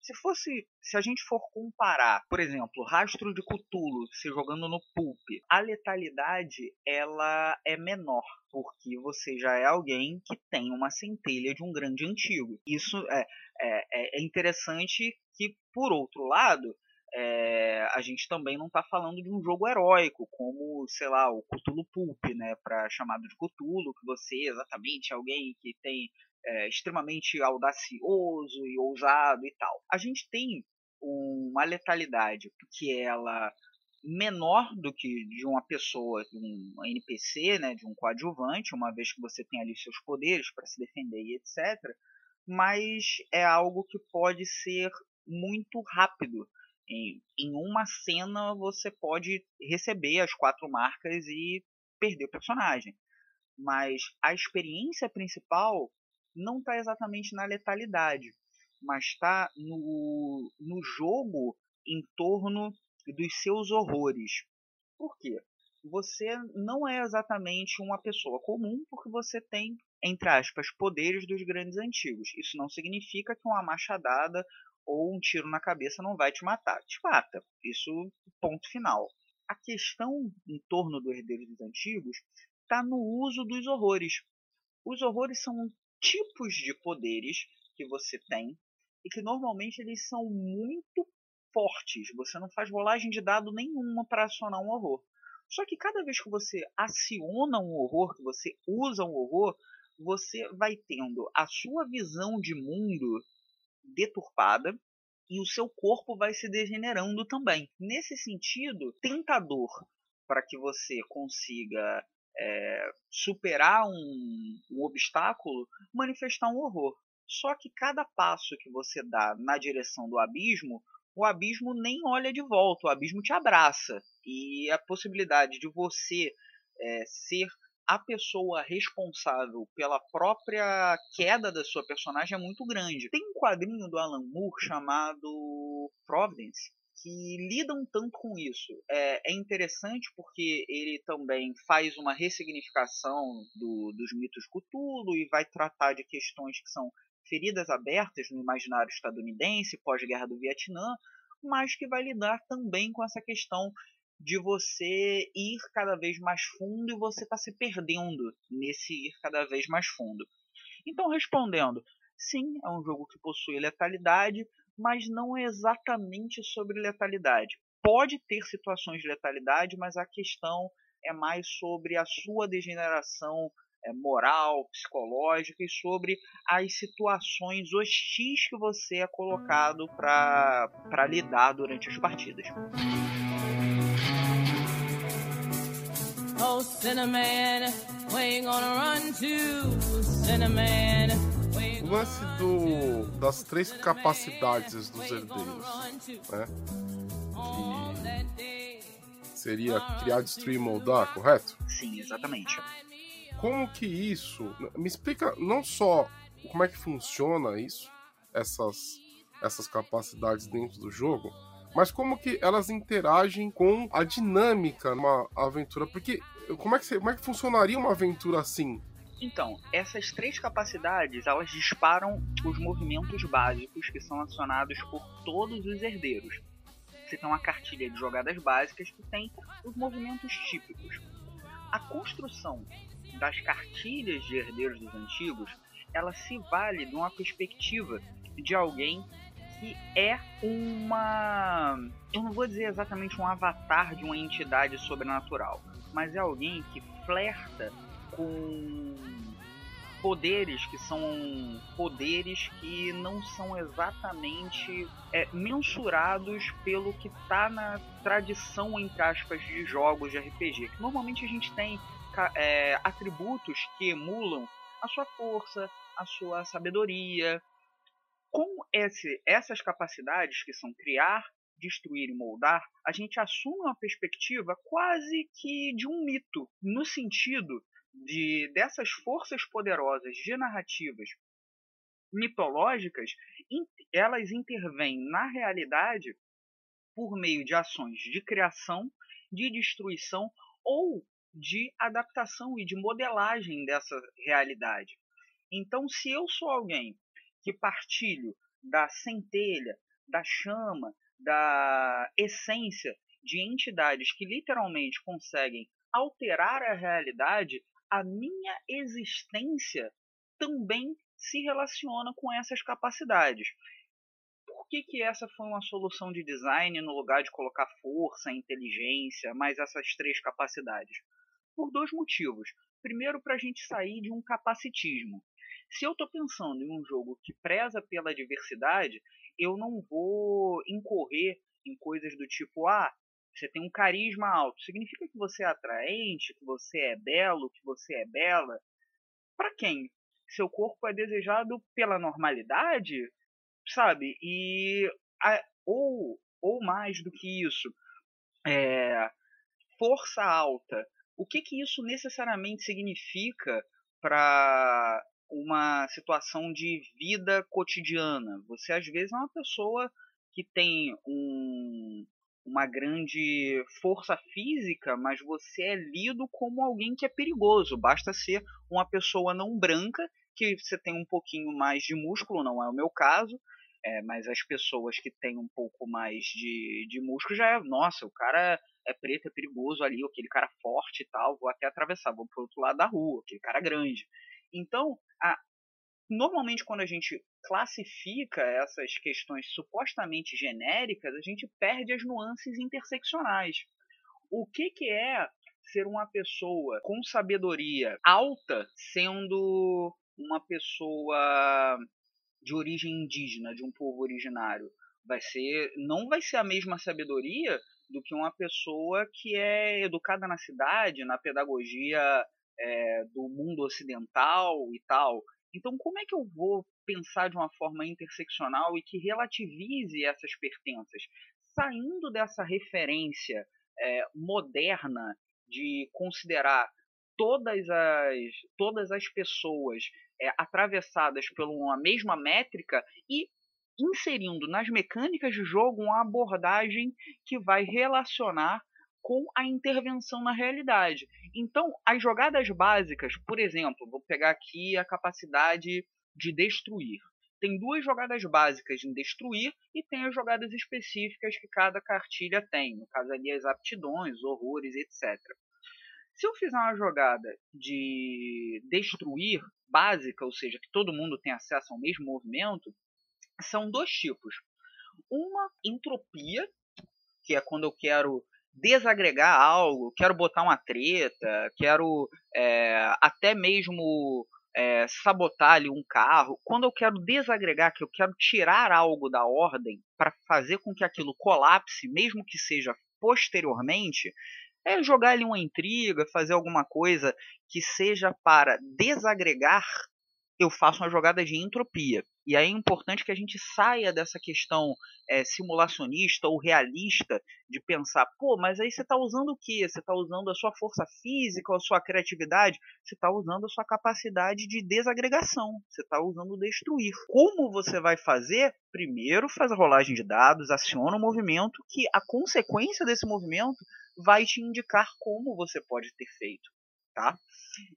Speaker 2: Se fosse, se a gente for comparar, por exemplo, Rastro de Cthulhu se jogando no pulp, a letalidade ela é menor, porque você já é alguém que tem uma centelha de um grande antigo. Isso é, é, é interessante que, por outro lado, é, a gente também não está falando de um jogo heróico, como, sei lá, o Cthulhu Pulp, né, para chamado de Cthulhu, que você exatamente é alguém que tem é, extremamente audacioso e ousado e tal. A gente tem uma letalidade que ela menor do que de uma pessoa, de um NPC, né, de um coadjuvante, uma vez que você tem ali seus poderes para se defender e etc. Mas é algo que pode ser muito rápido. Em, em uma cena você pode receber as quatro marcas e perder o personagem. Mas a experiência principal não está exatamente na letalidade, mas está no, no jogo em torno dos seus horrores. Por quê? Você não é exatamente uma pessoa comum porque você tem, entre aspas, poderes dos grandes antigos. Isso não significa que uma machadada ou um tiro na cabeça não vai te matar. Te mata. Isso, ponto final. A questão em torno do Herdeiro dos Antigos está no uso dos horrores. Os horrores são tipos de poderes que você tem e que normalmente eles são muito fortes. Você não faz rolagem de dado nenhuma para acionar um horror. Só que cada vez que você aciona um horror, que você usa um horror, você vai tendo a sua visão de mundo deturpada e o seu corpo vai se degenerando também. Nesse sentido, tentador para que você consiga é, superar um, um obstáculo, manifestar um horror. Só que cada passo que você dá na direção do abismo, o abismo nem olha de volta, o abismo te abraça. E a possibilidade de você é, ser a pessoa responsável pela própria queda da sua personagem é muito grande. Tem um quadrinho do Alan Moore chamado Providence, que lidam tanto com isso. É, é interessante porque ele também faz uma ressignificação do, dos mitos Cthulhu e vai tratar de questões que são feridas abertas no imaginário estadunidense pós-guerra do Vietnã, mas que vai lidar também com essa questão de você ir cada vez mais fundo e você está se perdendo nesse ir cada vez mais fundo. Então, respondendo, sim, é um jogo que possui letalidade, mas não é exatamente sobre letalidade. Pode ter situações de letalidade, mas a questão é mais sobre a sua degeneração é, moral, psicológica e sobre as situações hostis que você é colocado para lidar durante as partidas. Oh, Cinnamon, where you gonna run to, Cinnamon?
Speaker 3: o lance do, das três capacidades dos herdeiros, né? Que seria criar, destruir e moldar, correto?
Speaker 2: Sim, exatamente.
Speaker 3: Como que isso. Me explica não só como é que funciona isso, essas, essas capacidades dentro do jogo, mas como que elas interagem com a dinâmica numa aventura. Porque como é que, como é que funcionaria uma aventura assim?
Speaker 2: Então, essas três capacidades, elas disparam os movimentos básicos que são acionados por todos os herdeiros. Você tem uma cartilha de jogadas básicas que tem os movimentos típicos. A construção das cartilhas de herdeiros dos antigos, ela se vale de uma perspectiva de alguém que é uma. Eu não vou dizer exatamente um avatar de uma entidade sobrenatural, mas é alguém que flerta com poderes que são poderes que não são exatamente é, mensurados pelo que está na tradição, entre aspas, de jogos de RPG. Normalmente a gente tem é, atributos que emulam a sua força, a sua sabedoria. Com esse, essas capacidades que são criar, destruir e moldar, a gente assume uma perspectiva quase que de um mito, no sentido de dessas forças poderosas de narrativas mitológicas, elas intervêm na realidade por meio de ações de criação, de destruição ou de adaptação e de modelagem dessa realidade. Então, se eu sou alguém que partilho da centelha, da chama, da essência de entidades que literalmente conseguem alterar a realidade, a minha existência também se relaciona com essas capacidades. Por que, que essa foi uma solução de design no lugar de colocar força, inteligência, mais essas três capacidades? Por dois motivos. Primeiro, para a gente sair de um capacitismo. Se eu estou pensando em um jogo que preza pela diversidade, eu não vou incorrer em coisas do tipo, ah, você tem um carisma alto, significa que você é atraente, que você é belo, que você é bela. Para quem? Seu corpo é desejado pela normalidade, sabe? E a, ou ou mais do que isso, é, força alta. O que que isso necessariamente significa para uma situação de vida cotidiana. Você às vezes é uma pessoa que tem um, uma grande força física, mas você é lido como alguém que é perigoso. Basta ser uma pessoa não branca, que você tem um pouquinho mais de músculo, não é o meu caso, é, mas as pessoas que têm um pouco mais de, de músculo já é, nossa, o cara é preto, é perigoso ali, aquele cara forte e tal, vou até atravessar, vou pro outro lado da rua, aquele cara grande. Então, a, normalmente quando a gente classifica essas questões supostamente genéricas, a gente perde as nuances interseccionais. O que, que é ser uma pessoa com sabedoria alta sendo uma pessoa de origem indígena, de um povo originário? Vai ser, não vai ser a mesma sabedoria do que uma pessoa que é educada na cidade, na pedagogia é, do mundo ocidental e tal. Então, como é que eu vou pensar de uma forma interseccional e que relativize essas pertenças, saindo dessa referência é, moderna de considerar todas as, todas as pessoas é, atravessadas por uma mesma métrica e inserindo nas mecânicas de jogo uma abordagem que vai relacionar com a intervenção na realidade. Então, as jogadas básicas, por exemplo, vou pegar aqui a capacidade de destruir. Tem duas jogadas básicas em destruir e tem as jogadas específicas que cada cartilha tem. No caso ali, as aptidões, horrores, etc. Se eu fizer uma jogada de destruir básica, ou seja, que todo mundo tem acesso ao mesmo movimento, são dois tipos. Uma entropia, que é quando eu quero desagregar algo, quero botar uma treta, quero é, até mesmo é, sabotar ali um carro. Quando eu quero desagregar, que eu quero tirar algo da ordem para fazer com que aquilo colapse, mesmo que seja posteriormente, é jogar ali uma intriga, fazer alguma coisa que seja para desagregar eu faço uma jogada de entropia. E aí é importante que a gente saia dessa questão é, simulacionista ou realista de pensar, pô, mas aí você está usando o quê? Você está usando a sua força física, a sua criatividade? Você está usando a sua capacidade de desagregação. Você está usando destruir. Como você vai fazer? Primeiro faz a rolagem de dados, aciona o movimento, que a consequência desse movimento vai te indicar como você pode ter feito. Tá?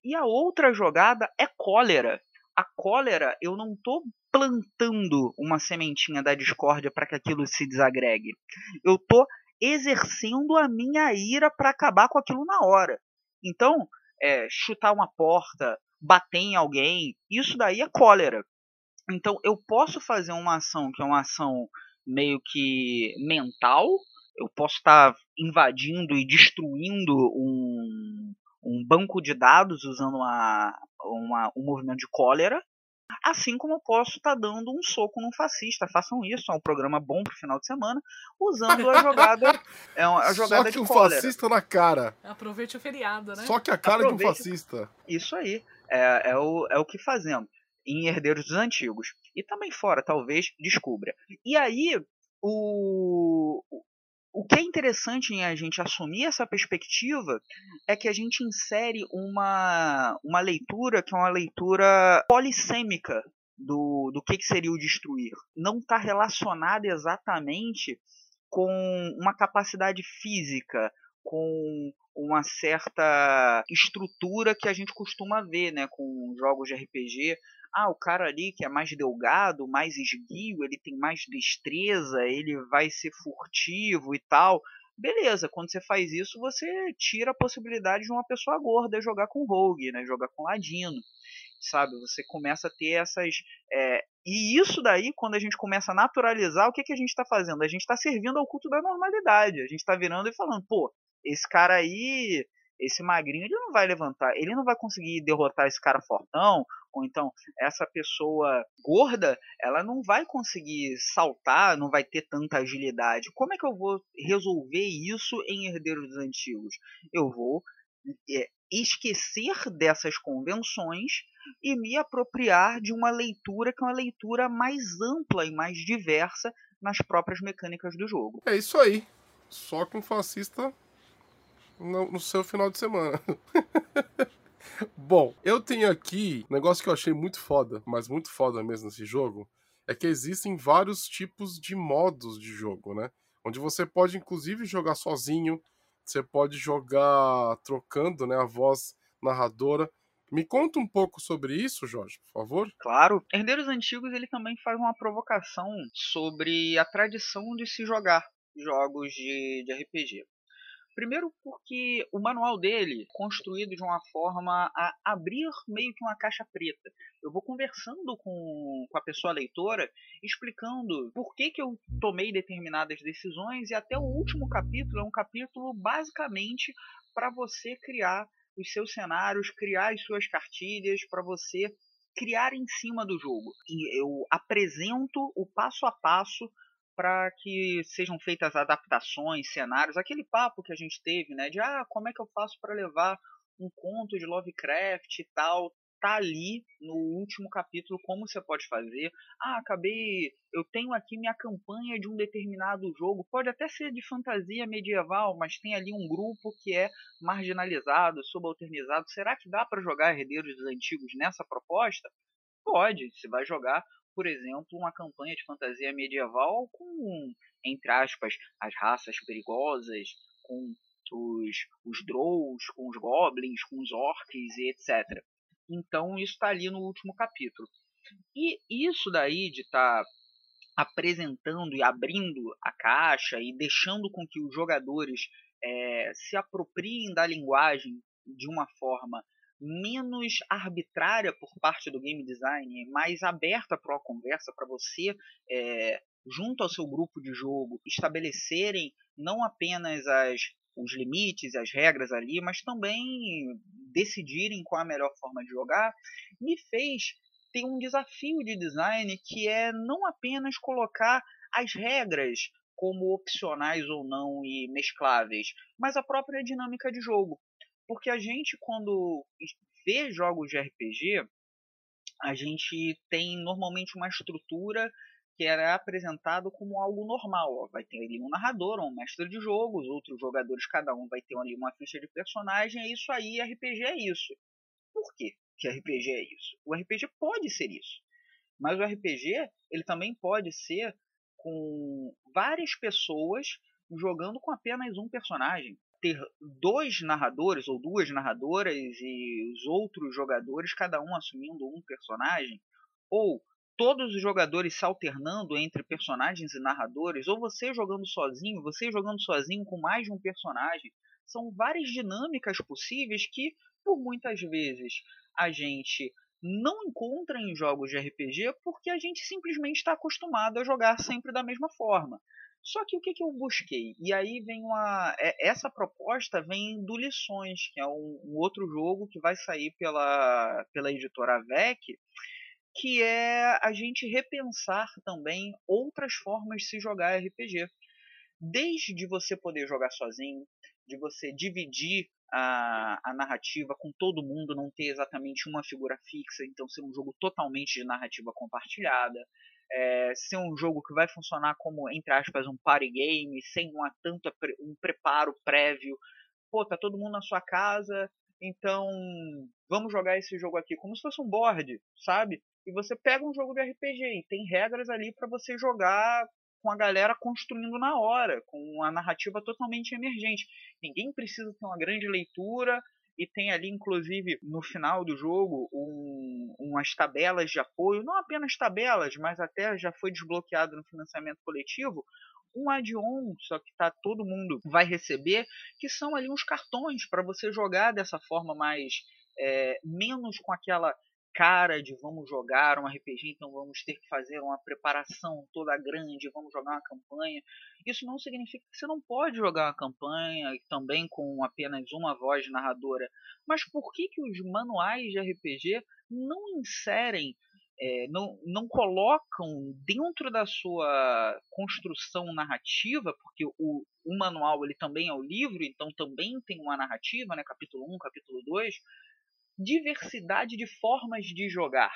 Speaker 2: E a outra jogada é cólera a cólera, eu não estou plantando uma sementinha da discórdia para que aquilo se desagregue. Eu estou exercendo a minha ira para acabar com aquilo na hora. Então, é, chutar uma porta, bater em alguém, isso daí é cólera. Então, eu posso fazer uma ação que é uma ação meio que mental, eu posso estar tá invadindo e destruindo um, um banco de dados usando uma, uma, um movimento de cólera, assim como eu posso estar tá dando um soco num fascista. Façam isso, é um programa bom pro final de semana, usando a jogada, é a jogada Só que
Speaker 3: um
Speaker 2: cólera.
Speaker 3: fascista na cara.
Speaker 1: Aproveite o feriado, né?
Speaker 3: Só que a cara Aproveite... de um fascista.
Speaker 2: Isso aí, é, é, o, é o que fazemos em Herdeiros dos Antigos. E também fora, talvez, descubra. E aí, o, o que é interessante em a gente assumir essa perspectiva é que a gente insere uma, uma leitura que é uma leitura polissêmica do, do que, que seria o destruir. Não está relacionada exatamente com uma capacidade física com uma certa estrutura que a gente costuma ver, né, com jogos de RPG. Ah, o cara ali que é mais delgado, mais esguio, ele tem mais destreza, ele vai ser furtivo e tal. Beleza, quando você faz isso, você tira a possibilidade de uma pessoa gorda jogar com rogue, né, jogar com ladino sabe? Você começa a ter essas. É... E isso daí, quando a gente começa a naturalizar, o que, que a gente está fazendo? A gente está servindo ao culto da normalidade. A gente está virando e falando, pô, esse cara aí, esse magrinho, ele não vai levantar, ele não vai conseguir derrotar esse cara fortão, ou então essa pessoa gorda, ela não vai conseguir saltar, não vai ter tanta agilidade. Como é que eu vou resolver isso em Herdeiros dos Antigos? Eu vou é, esquecer dessas convenções e me apropriar de uma leitura que é uma leitura mais ampla e mais diversa nas próprias mecânicas do jogo.
Speaker 3: É isso aí. Só com fascista no, no seu final de semana. Bom, eu tenho aqui um negócio que eu achei muito foda, mas muito foda mesmo nesse jogo, é que existem vários tipos de modos de jogo, né? Onde você pode inclusive jogar sozinho, você pode jogar trocando, né, a voz narradora. Me conta um pouco sobre isso, Jorge, por favor.
Speaker 2: Claro. Herdeiros Antigos ele também faz uma provocação sobre a tradição de se jogar jogos de, de RPG. Primeiro porque o manual dele construído de uma forma a abrir meio que uma caixa preta. Eu vou conversando com, com a pessoa leitora, explicando por que, que eu tomei determinadas decisões, e até o último capítulo é um capítulo basicamente para você criar os seus cenários, criar as suas cartilhas, para você criar em cima do jogo. E eu apresento o passo a passo para que sejam feitas adaptações, cenários, aquele papo que a gente teve, né, de ah, como é que eu faço para levar um conto de Lovecraft e tal, tá ali no último capítulo como você pode fazer. Ah, acabei, eu tenho aqui minha campanha de um determinado jogo, pode até ser de fantasia medieval, mas tem ali um grupo que é marginalizado, subalternizado. Será que dá para jogar Herdeiros dos Antigos nessa proposta? Pode, você vai jogar por exemplo, uma campanha de fantasia medieval com, entre aspas, as raças perigosas, com os, os Drows, com os Goblins, com os Orcs e etc. Então isso está ali no último capítulo. E isso daí de estar tá apresentando e abrindo a caixa e deixando com que os jogadores é, se apropriem da linguagem de uma forma menos arbitrária por parte do game design, mais aberta para uma conversa, para você, é, junto ao seu grupo de jogo, estabelecerem não apenas as, os limites, as regras ali, mas também decidirem qual é a melhor forma de jogar, me fez ter um desafio de design que é não apenas colocar as regras como opcionais ou não e mescláveis, mas a própria dinâmica de jogo. Porque a gente, quando vê jogos de RPG, a gente tem normalmente uma estrutura que era apresentado como algo normal. Vai ter ali um narrador, um mestre de jogo, os outros jogadores, cada um vai ter ali uma ficha de personagem, é isso aí, RPG é isso. Por quê que RPG é isso? O RPG pode ser isso. Mas o RPG, ele também pode ser com várias pessoas jogando com apenas um personagem ter dois narradores ou duas narradoras e os outros jogadores, cada um assumindo um personagem, ou todos os jogadores se alternando entre personagens e narradores, ou você jogando sozinho, você jogando sozinho com mais de um personagem, são várias dinâmicas possíveis que, por muitas vezes, a gente não encontra em jogos de RPG porque a gente simplesmente está acostumado a jogar sempre da mesma forma. Só que o que, que eu busquei? E aí vem uma. É, essa proposta vem do Lições, que é um, um, outro jogo que vai sair pela, pela editora VEC, que é a gente repensar também outras formas de se jogar RPG. Desde você poder jogar sozinho, de você dividir a, a narrativa com todo mundo, não ter exatamente uma figura fixa, então ser um jogo totalmente de narrativa compartilhada é, ser um jogo que vai funcionar como, entre aspas, um party game, sem uma tanta um preparo prévio. Pô, tá todo mundo na sua casa, então vamos jogar esse jogo aqui como se fosse um board, sabe? E você pega um jogo de RPG e tem regras ali para você jogar com a galera construindo na hora, com a narrativa totalmente emergente. Ninguém precisa ter uma grande leitura e tem ali, inclusive, no final do jogo, um, umas tabelas de apoio, não apenas tabelas, mas até já foi desbloqueado no financiamento coletivo, um add-on, só que tá todo mundo vai receber, que são ali uns cartões para você jogar dessa forma mais é, menos com aquela cara de vamos jogar um RPG, então vamos ter que fazer uma preparação toda grande, vamos jogar uma campanha. Isso não significa que você não pode jogar uma campanha também com apenas uma voz narradora. Mas por que, que os manuais de RPG não inserem, é, não, não colocam dentro da sua construção narrativa, porque o, o manual ele também é o livro, então também tem uma narrativa, né, capítulo 1, capítulo 2, diversidade de formas de jogar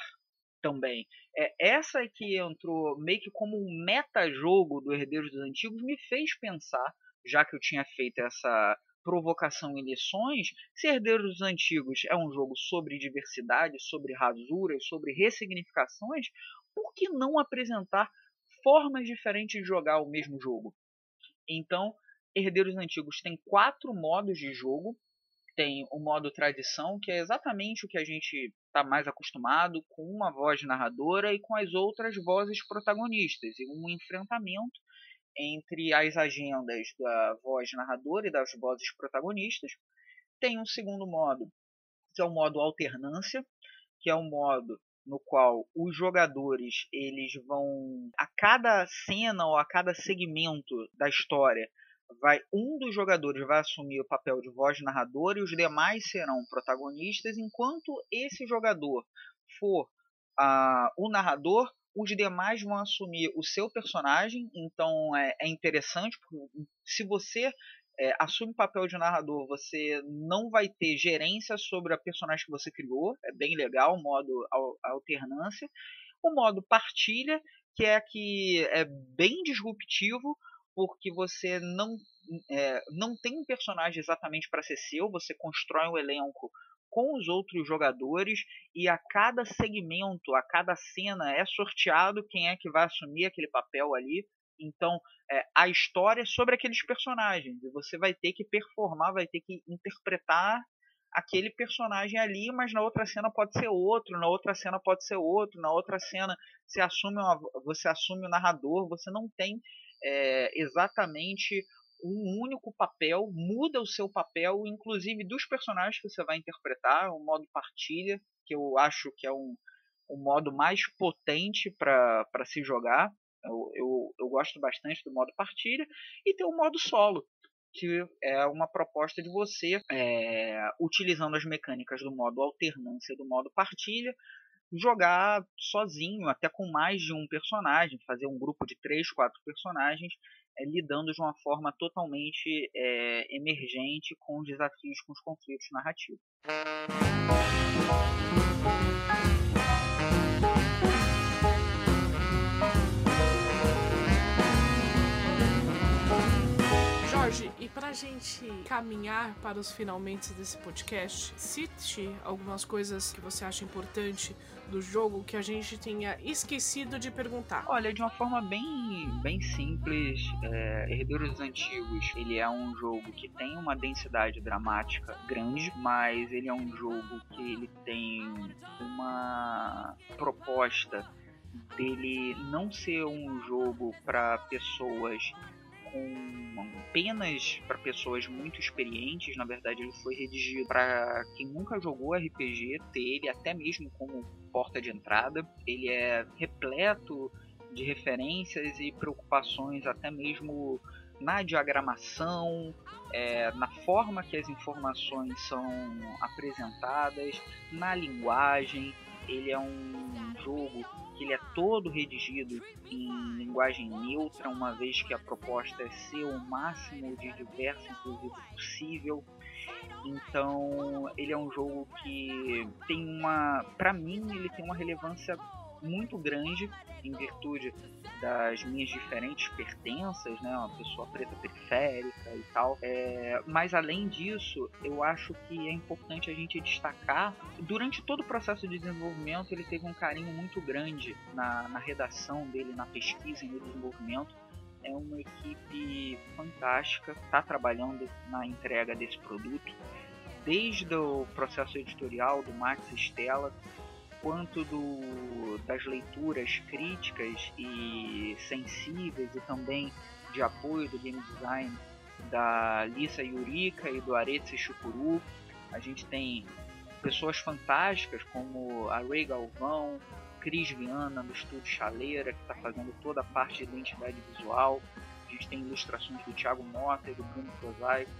Speaker 2: também. É, essa que entrou meio que como um meta-jogo do Herdeiros dos Antigos me fez pensar, já que eu tinha feito essa provocação em lições, se Herdeiros dos Antigos é um jogo sobre diversidade, sobre rasuras, sobre ressignificações, por que não apresentar formas diferentes de jogar o mesmo jogo? Então, Herdeiros Antigos tem quatro modos de jogo tem o modo tradição, que é exatamente o que a gente está mais acostumado, com uma voz narradora e com as outras vozes protagonistas, e um enfrentamento entre as agendas da voz narradora e das vozes protagonistas. Tem um segundo modo, que é o modo alternância, que é um modo no qual os jogadores eles vão a cada cena ou a cada segmento da história vai um dos jogadores vai assumir o papel de voz narrador e os demais serão protagonistas, enquanto esse jogador for o narrador, os demais vão assumir o seu personagem. Então é, é interessante, porque se você é, assume o papel de narrador, você não vai ter gerência sobre a personagem que você criou. É bem legal o modo alternância. O modo partilha, que é que é bem disruptivo, porque você não, é, não tem um personagem exatamente para ser seu, você constrói um elenco com os outros jogadores e a cada segmento, a cada cena é sorteado quem é que vai assumir aquele papel ali. Então, é, a história é sobre aqueles personagens e você vai ter que performar, vai ter que interpretar aquele personagem ali, mas na outra cena pode ser outro, na outra cena pode ser outro, na outra cena você assume, uma, você assume o narrador, você não tem é, exatamente um único papel, muda o seu papel, inclusive dos personagens que você vai interpretar, o modo partilha, que eu acho que é um, um modo mais potente para se jogar. Eu, eu, eu gosto bastante do modo partilha. E tem o modo solo, que é uma proposta de você, é, utilizando as mecânicas do modo alternância do modo partilha, jogar sozinho, até com mais de um personagem, fazer um grupo de três, quatro personagens, é, lidando de uma forma totalmente é, emergente com os desafios, com os conflitos narrativos.
Speaker 1: E para a gente caminhar para os finalmente desse podcast, cite algumas coisas que você acha importante do jogo que a gente tenha esquecido de perguntar?
Speaker 2: Olha, de uma forma bem, bem simples, é, Herdeiros Antigos, ele é um jogo que tem uma densidade dramática grande, mas ele é um jogo que ele tem uma proposta dele não ser um jogo para pessoas com apenas para pessoas muito experientes. Na verdade, ele foi redigido para quem nunca jogou RPG ter ele até mesmo como porta de entrada. Ele é repleto de referências e preocupações, até mesmo na diagramação, é, na forma que as informações são apresentadas, na linguagem. Ele é um jogo que ele é todo redigido em linguagem neutra, uma vez que a proposta é ser o máximo de diverso inclusive possível. Então, ele é um jogo que tem uma, para mim, ele tem uma relevância muito grande em virtude das minhas diferentes pertenças, né, uma pessoa preta periférica e tal. É, mas além disso, eu acho que é importante a gente destacar, durante todo o processo de desenvolvimento, ele teve um carinho muito grande na, na redação dele, na pesquisa e no desenvolvimento é uma equipe fantástica, está trabalhando na entrega desse produto, desde o processo editorial do Max Stella, quanto do, das leituras críticas e sensíveis e também de apoio do game design da Lisa Yurika e do Aretsi Chukuru. A gente tem pessoas fantásticas como a Ray Galvão, Cris Viana do Estúdio Chaleira, que está fazendo toda a parte de identidade visual. A gente tem ilustrações do Thiago Mota e do Bruno Prosaico,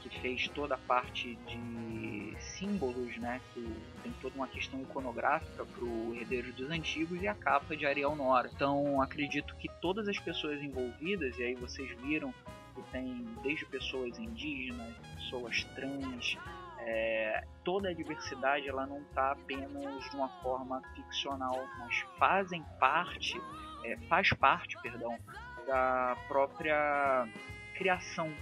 Speaker 2: que fez toda a parte de símbolos, né? Tem toda uma questão iconográfica para o Herdeiro dos Antigos e a capa de Ariel Nora. Então acredito que todas as pessoas envolvidas, e aí vocês viram que tem desde pessoas indígenas, pessoas trans, é, toda a diversidade ela não está apenas de uma forma ficcional, mas fazem parte, é, faz parte, perdão, da própria criação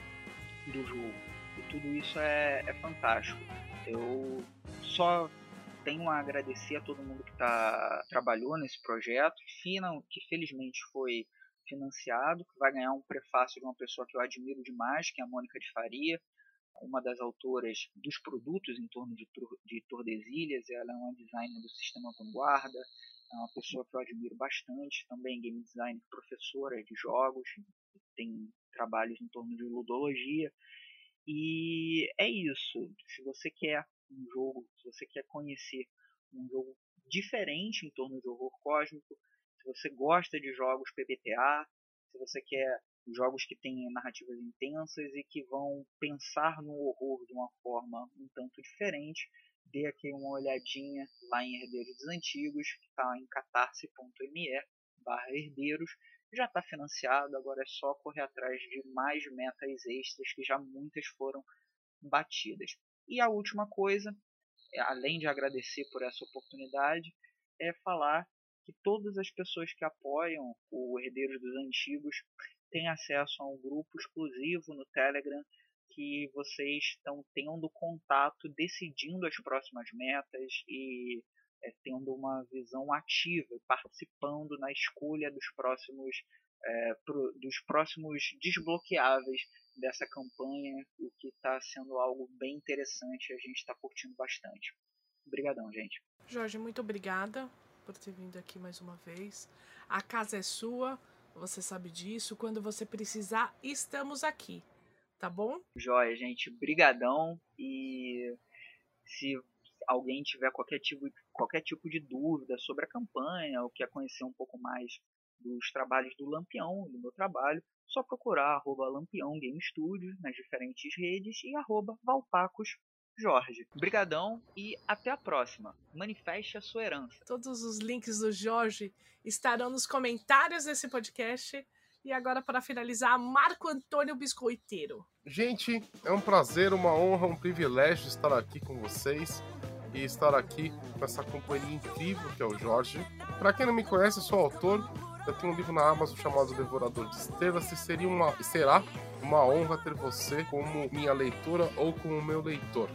Speaker 2: do jogo. E tudo isso é, é fantástico. Eu só tenho a agradecer a todo mundo que tá, trabalhou nesse projeto, que felizmente foi financiado, que vai ganhar um prefácio de uma pessoa que eu admiro demais, que é a Mônica de Faria, uma das autoras dos produtos em torno de, de Tordesilhas, ela é uma designer do sistema Vanguarda, é uma pessoa que eu admiro bastante, também game designer, professora de jogos, tem trabalhos em torno de ludologia, e é isso, se você quer um jogo, se você quer conhecer um jogo diferente em torno de horror cósmico, se você gosta de jogos PBTA, se você quer jogos que têm narrativas intensas e que vão pensar no horror de uma forma um tanto diferente, dê aqui uma olhadinha lá em Herdeiros dos Antigos, que está em catarse.me barra herdeiros, já está financiado, agora é só correr atrás de mais metas extras que já muitas foram batidas. E a última coisa, é, além de agradecer por essa oportunidade, é falar que todas as pessoas que apoiam o Herdeiros dos Antigos têm acesso a um grupo exclusivo no Telegram que vocês estão tendo contato, decidindo as próximas metas e é, tendo uma visão ativa, participando na escolha dos próximos é, pro, dos próximos desbloqueáveis dessa campanha, o que está sendo algo bem interessante e a gente está curtindo bastante. Obrigadão, gente.
Speaker 1: Jorge, muito obrigada por ter vindo aqui mais uma vez. A casa é sua, você sabe disso. Quando você precisar, estamos aqui. Tá bom?
Speaker 2: Joia, gente. Brigadão. E se alguém tiver qualquer tipo, qualquer tipo de dúvida sobre a campanha ou quer conhecer um pouco mais dos trabalhos do Lampião, do meu trabalho, só procurar arroba Lampião Game Studio nas diferentes redes e arroba Valpacos Jorge. Brigadão e até a próxima. Manifeste a sua herança.
Speaker 1: Todos os links do Jorge estarão nos comentários desse podcast. E agora, para finalizar, Marco Antônio Biscoiteiro.
Speaker 3: Gente, é um prazer, uma honra, um privilégio estar aqui com vocês e estar aqui com essa companhia incrível que é o Jorge. Para quem não me conhece, eu sou autor. Eu tenho um livro na Amazon chamado Devorador de Estrelas e seria uma, será uma honra ter você como minha leitora ou como meu leitor.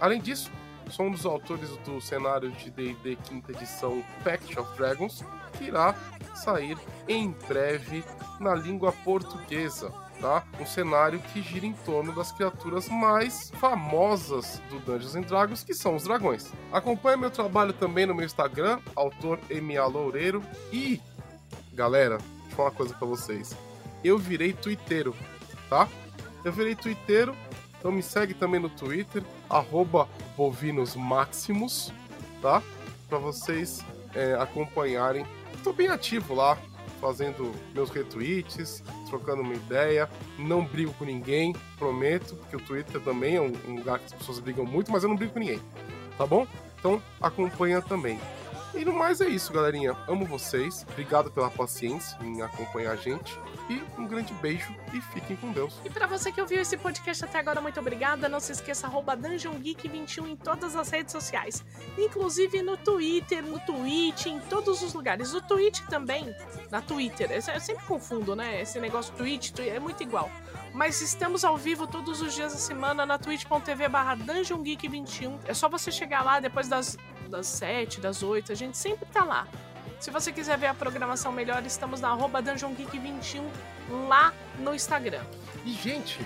Speaker 3: Além disso, sou um dos autores do cenário de D&D quinta edição Pact of Dragons, que irá sair em breve na língua portuguesa. Tá? Um cenário que gira em torno das criaturas mais famosas do Dungeons and Dragons, que são os dragões. Acompanhe meu trabalho também no meu Instagram, autor MA Loureiro. E, galera, deixa eu falar uma coisa pra vocês. Eu virei twitteiro, tá? Eu virei twitteiro, então me segue também no Twitter, arroba bovinosmaximus, tá? Pra vocês é, acompanharem. Estou bem ativo lá, fazendo meus retweets, trocando uma ideia. Não brigo com ninguém, prometo, porque o Twitter também é um, lugar que as pessoas brigam muito, mas eu não brigo com ninguém, tá bom? Então acompanha também. E no mais é isso, galerinha. Amo vocês. Obrigado pela paciência em acompanhar a gente. E um grande beijo e fiquem com Deus.
Speaker 1: E para você que ouviu esse podcast até agora, muito obrigada. Não se esqueça, arroba DungeonGeek21 em todas as redes sociais. Inclusive no Twitter, no Twitch, em todos os lugares. O Twitch também, na Twitter. Eu sempre confundo, né? Esse negócio Twitch, é muito igual. Mas estamos ao vivo todos os dias da semana na twitch.tv barra DungeonGeek21. É só você chegar lá depois das, das 7, das 8. A gente sempre tá lá Se você quiser ver a programação melhor, estamos na arroba Dungeon Geek 21 lá no Instagram.
Speaker 3: E, gente,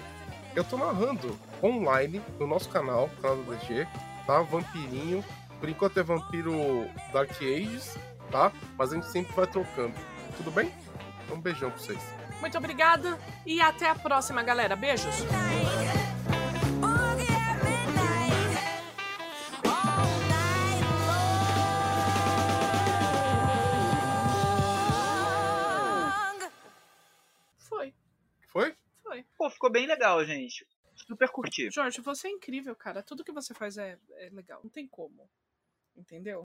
Speaker 3: eu tô narrando online no nosso canal, canal do DG, tá? Vampirinho. Por enquanto é Vampiro Dark Ages, tá? Mas a gente sempre vai trocando. Tudo bem? Um beijão pra vocês.
Speaker 1: Muito obrigada e até a próxima, galera. Beijos!
Speaker 2: Pô, ficou bem legal, gente. Super curti.
Speaker 1: Jorge, você é incrível, cara. Tudo que você faz é, é legal. Não tem como. Entendeu?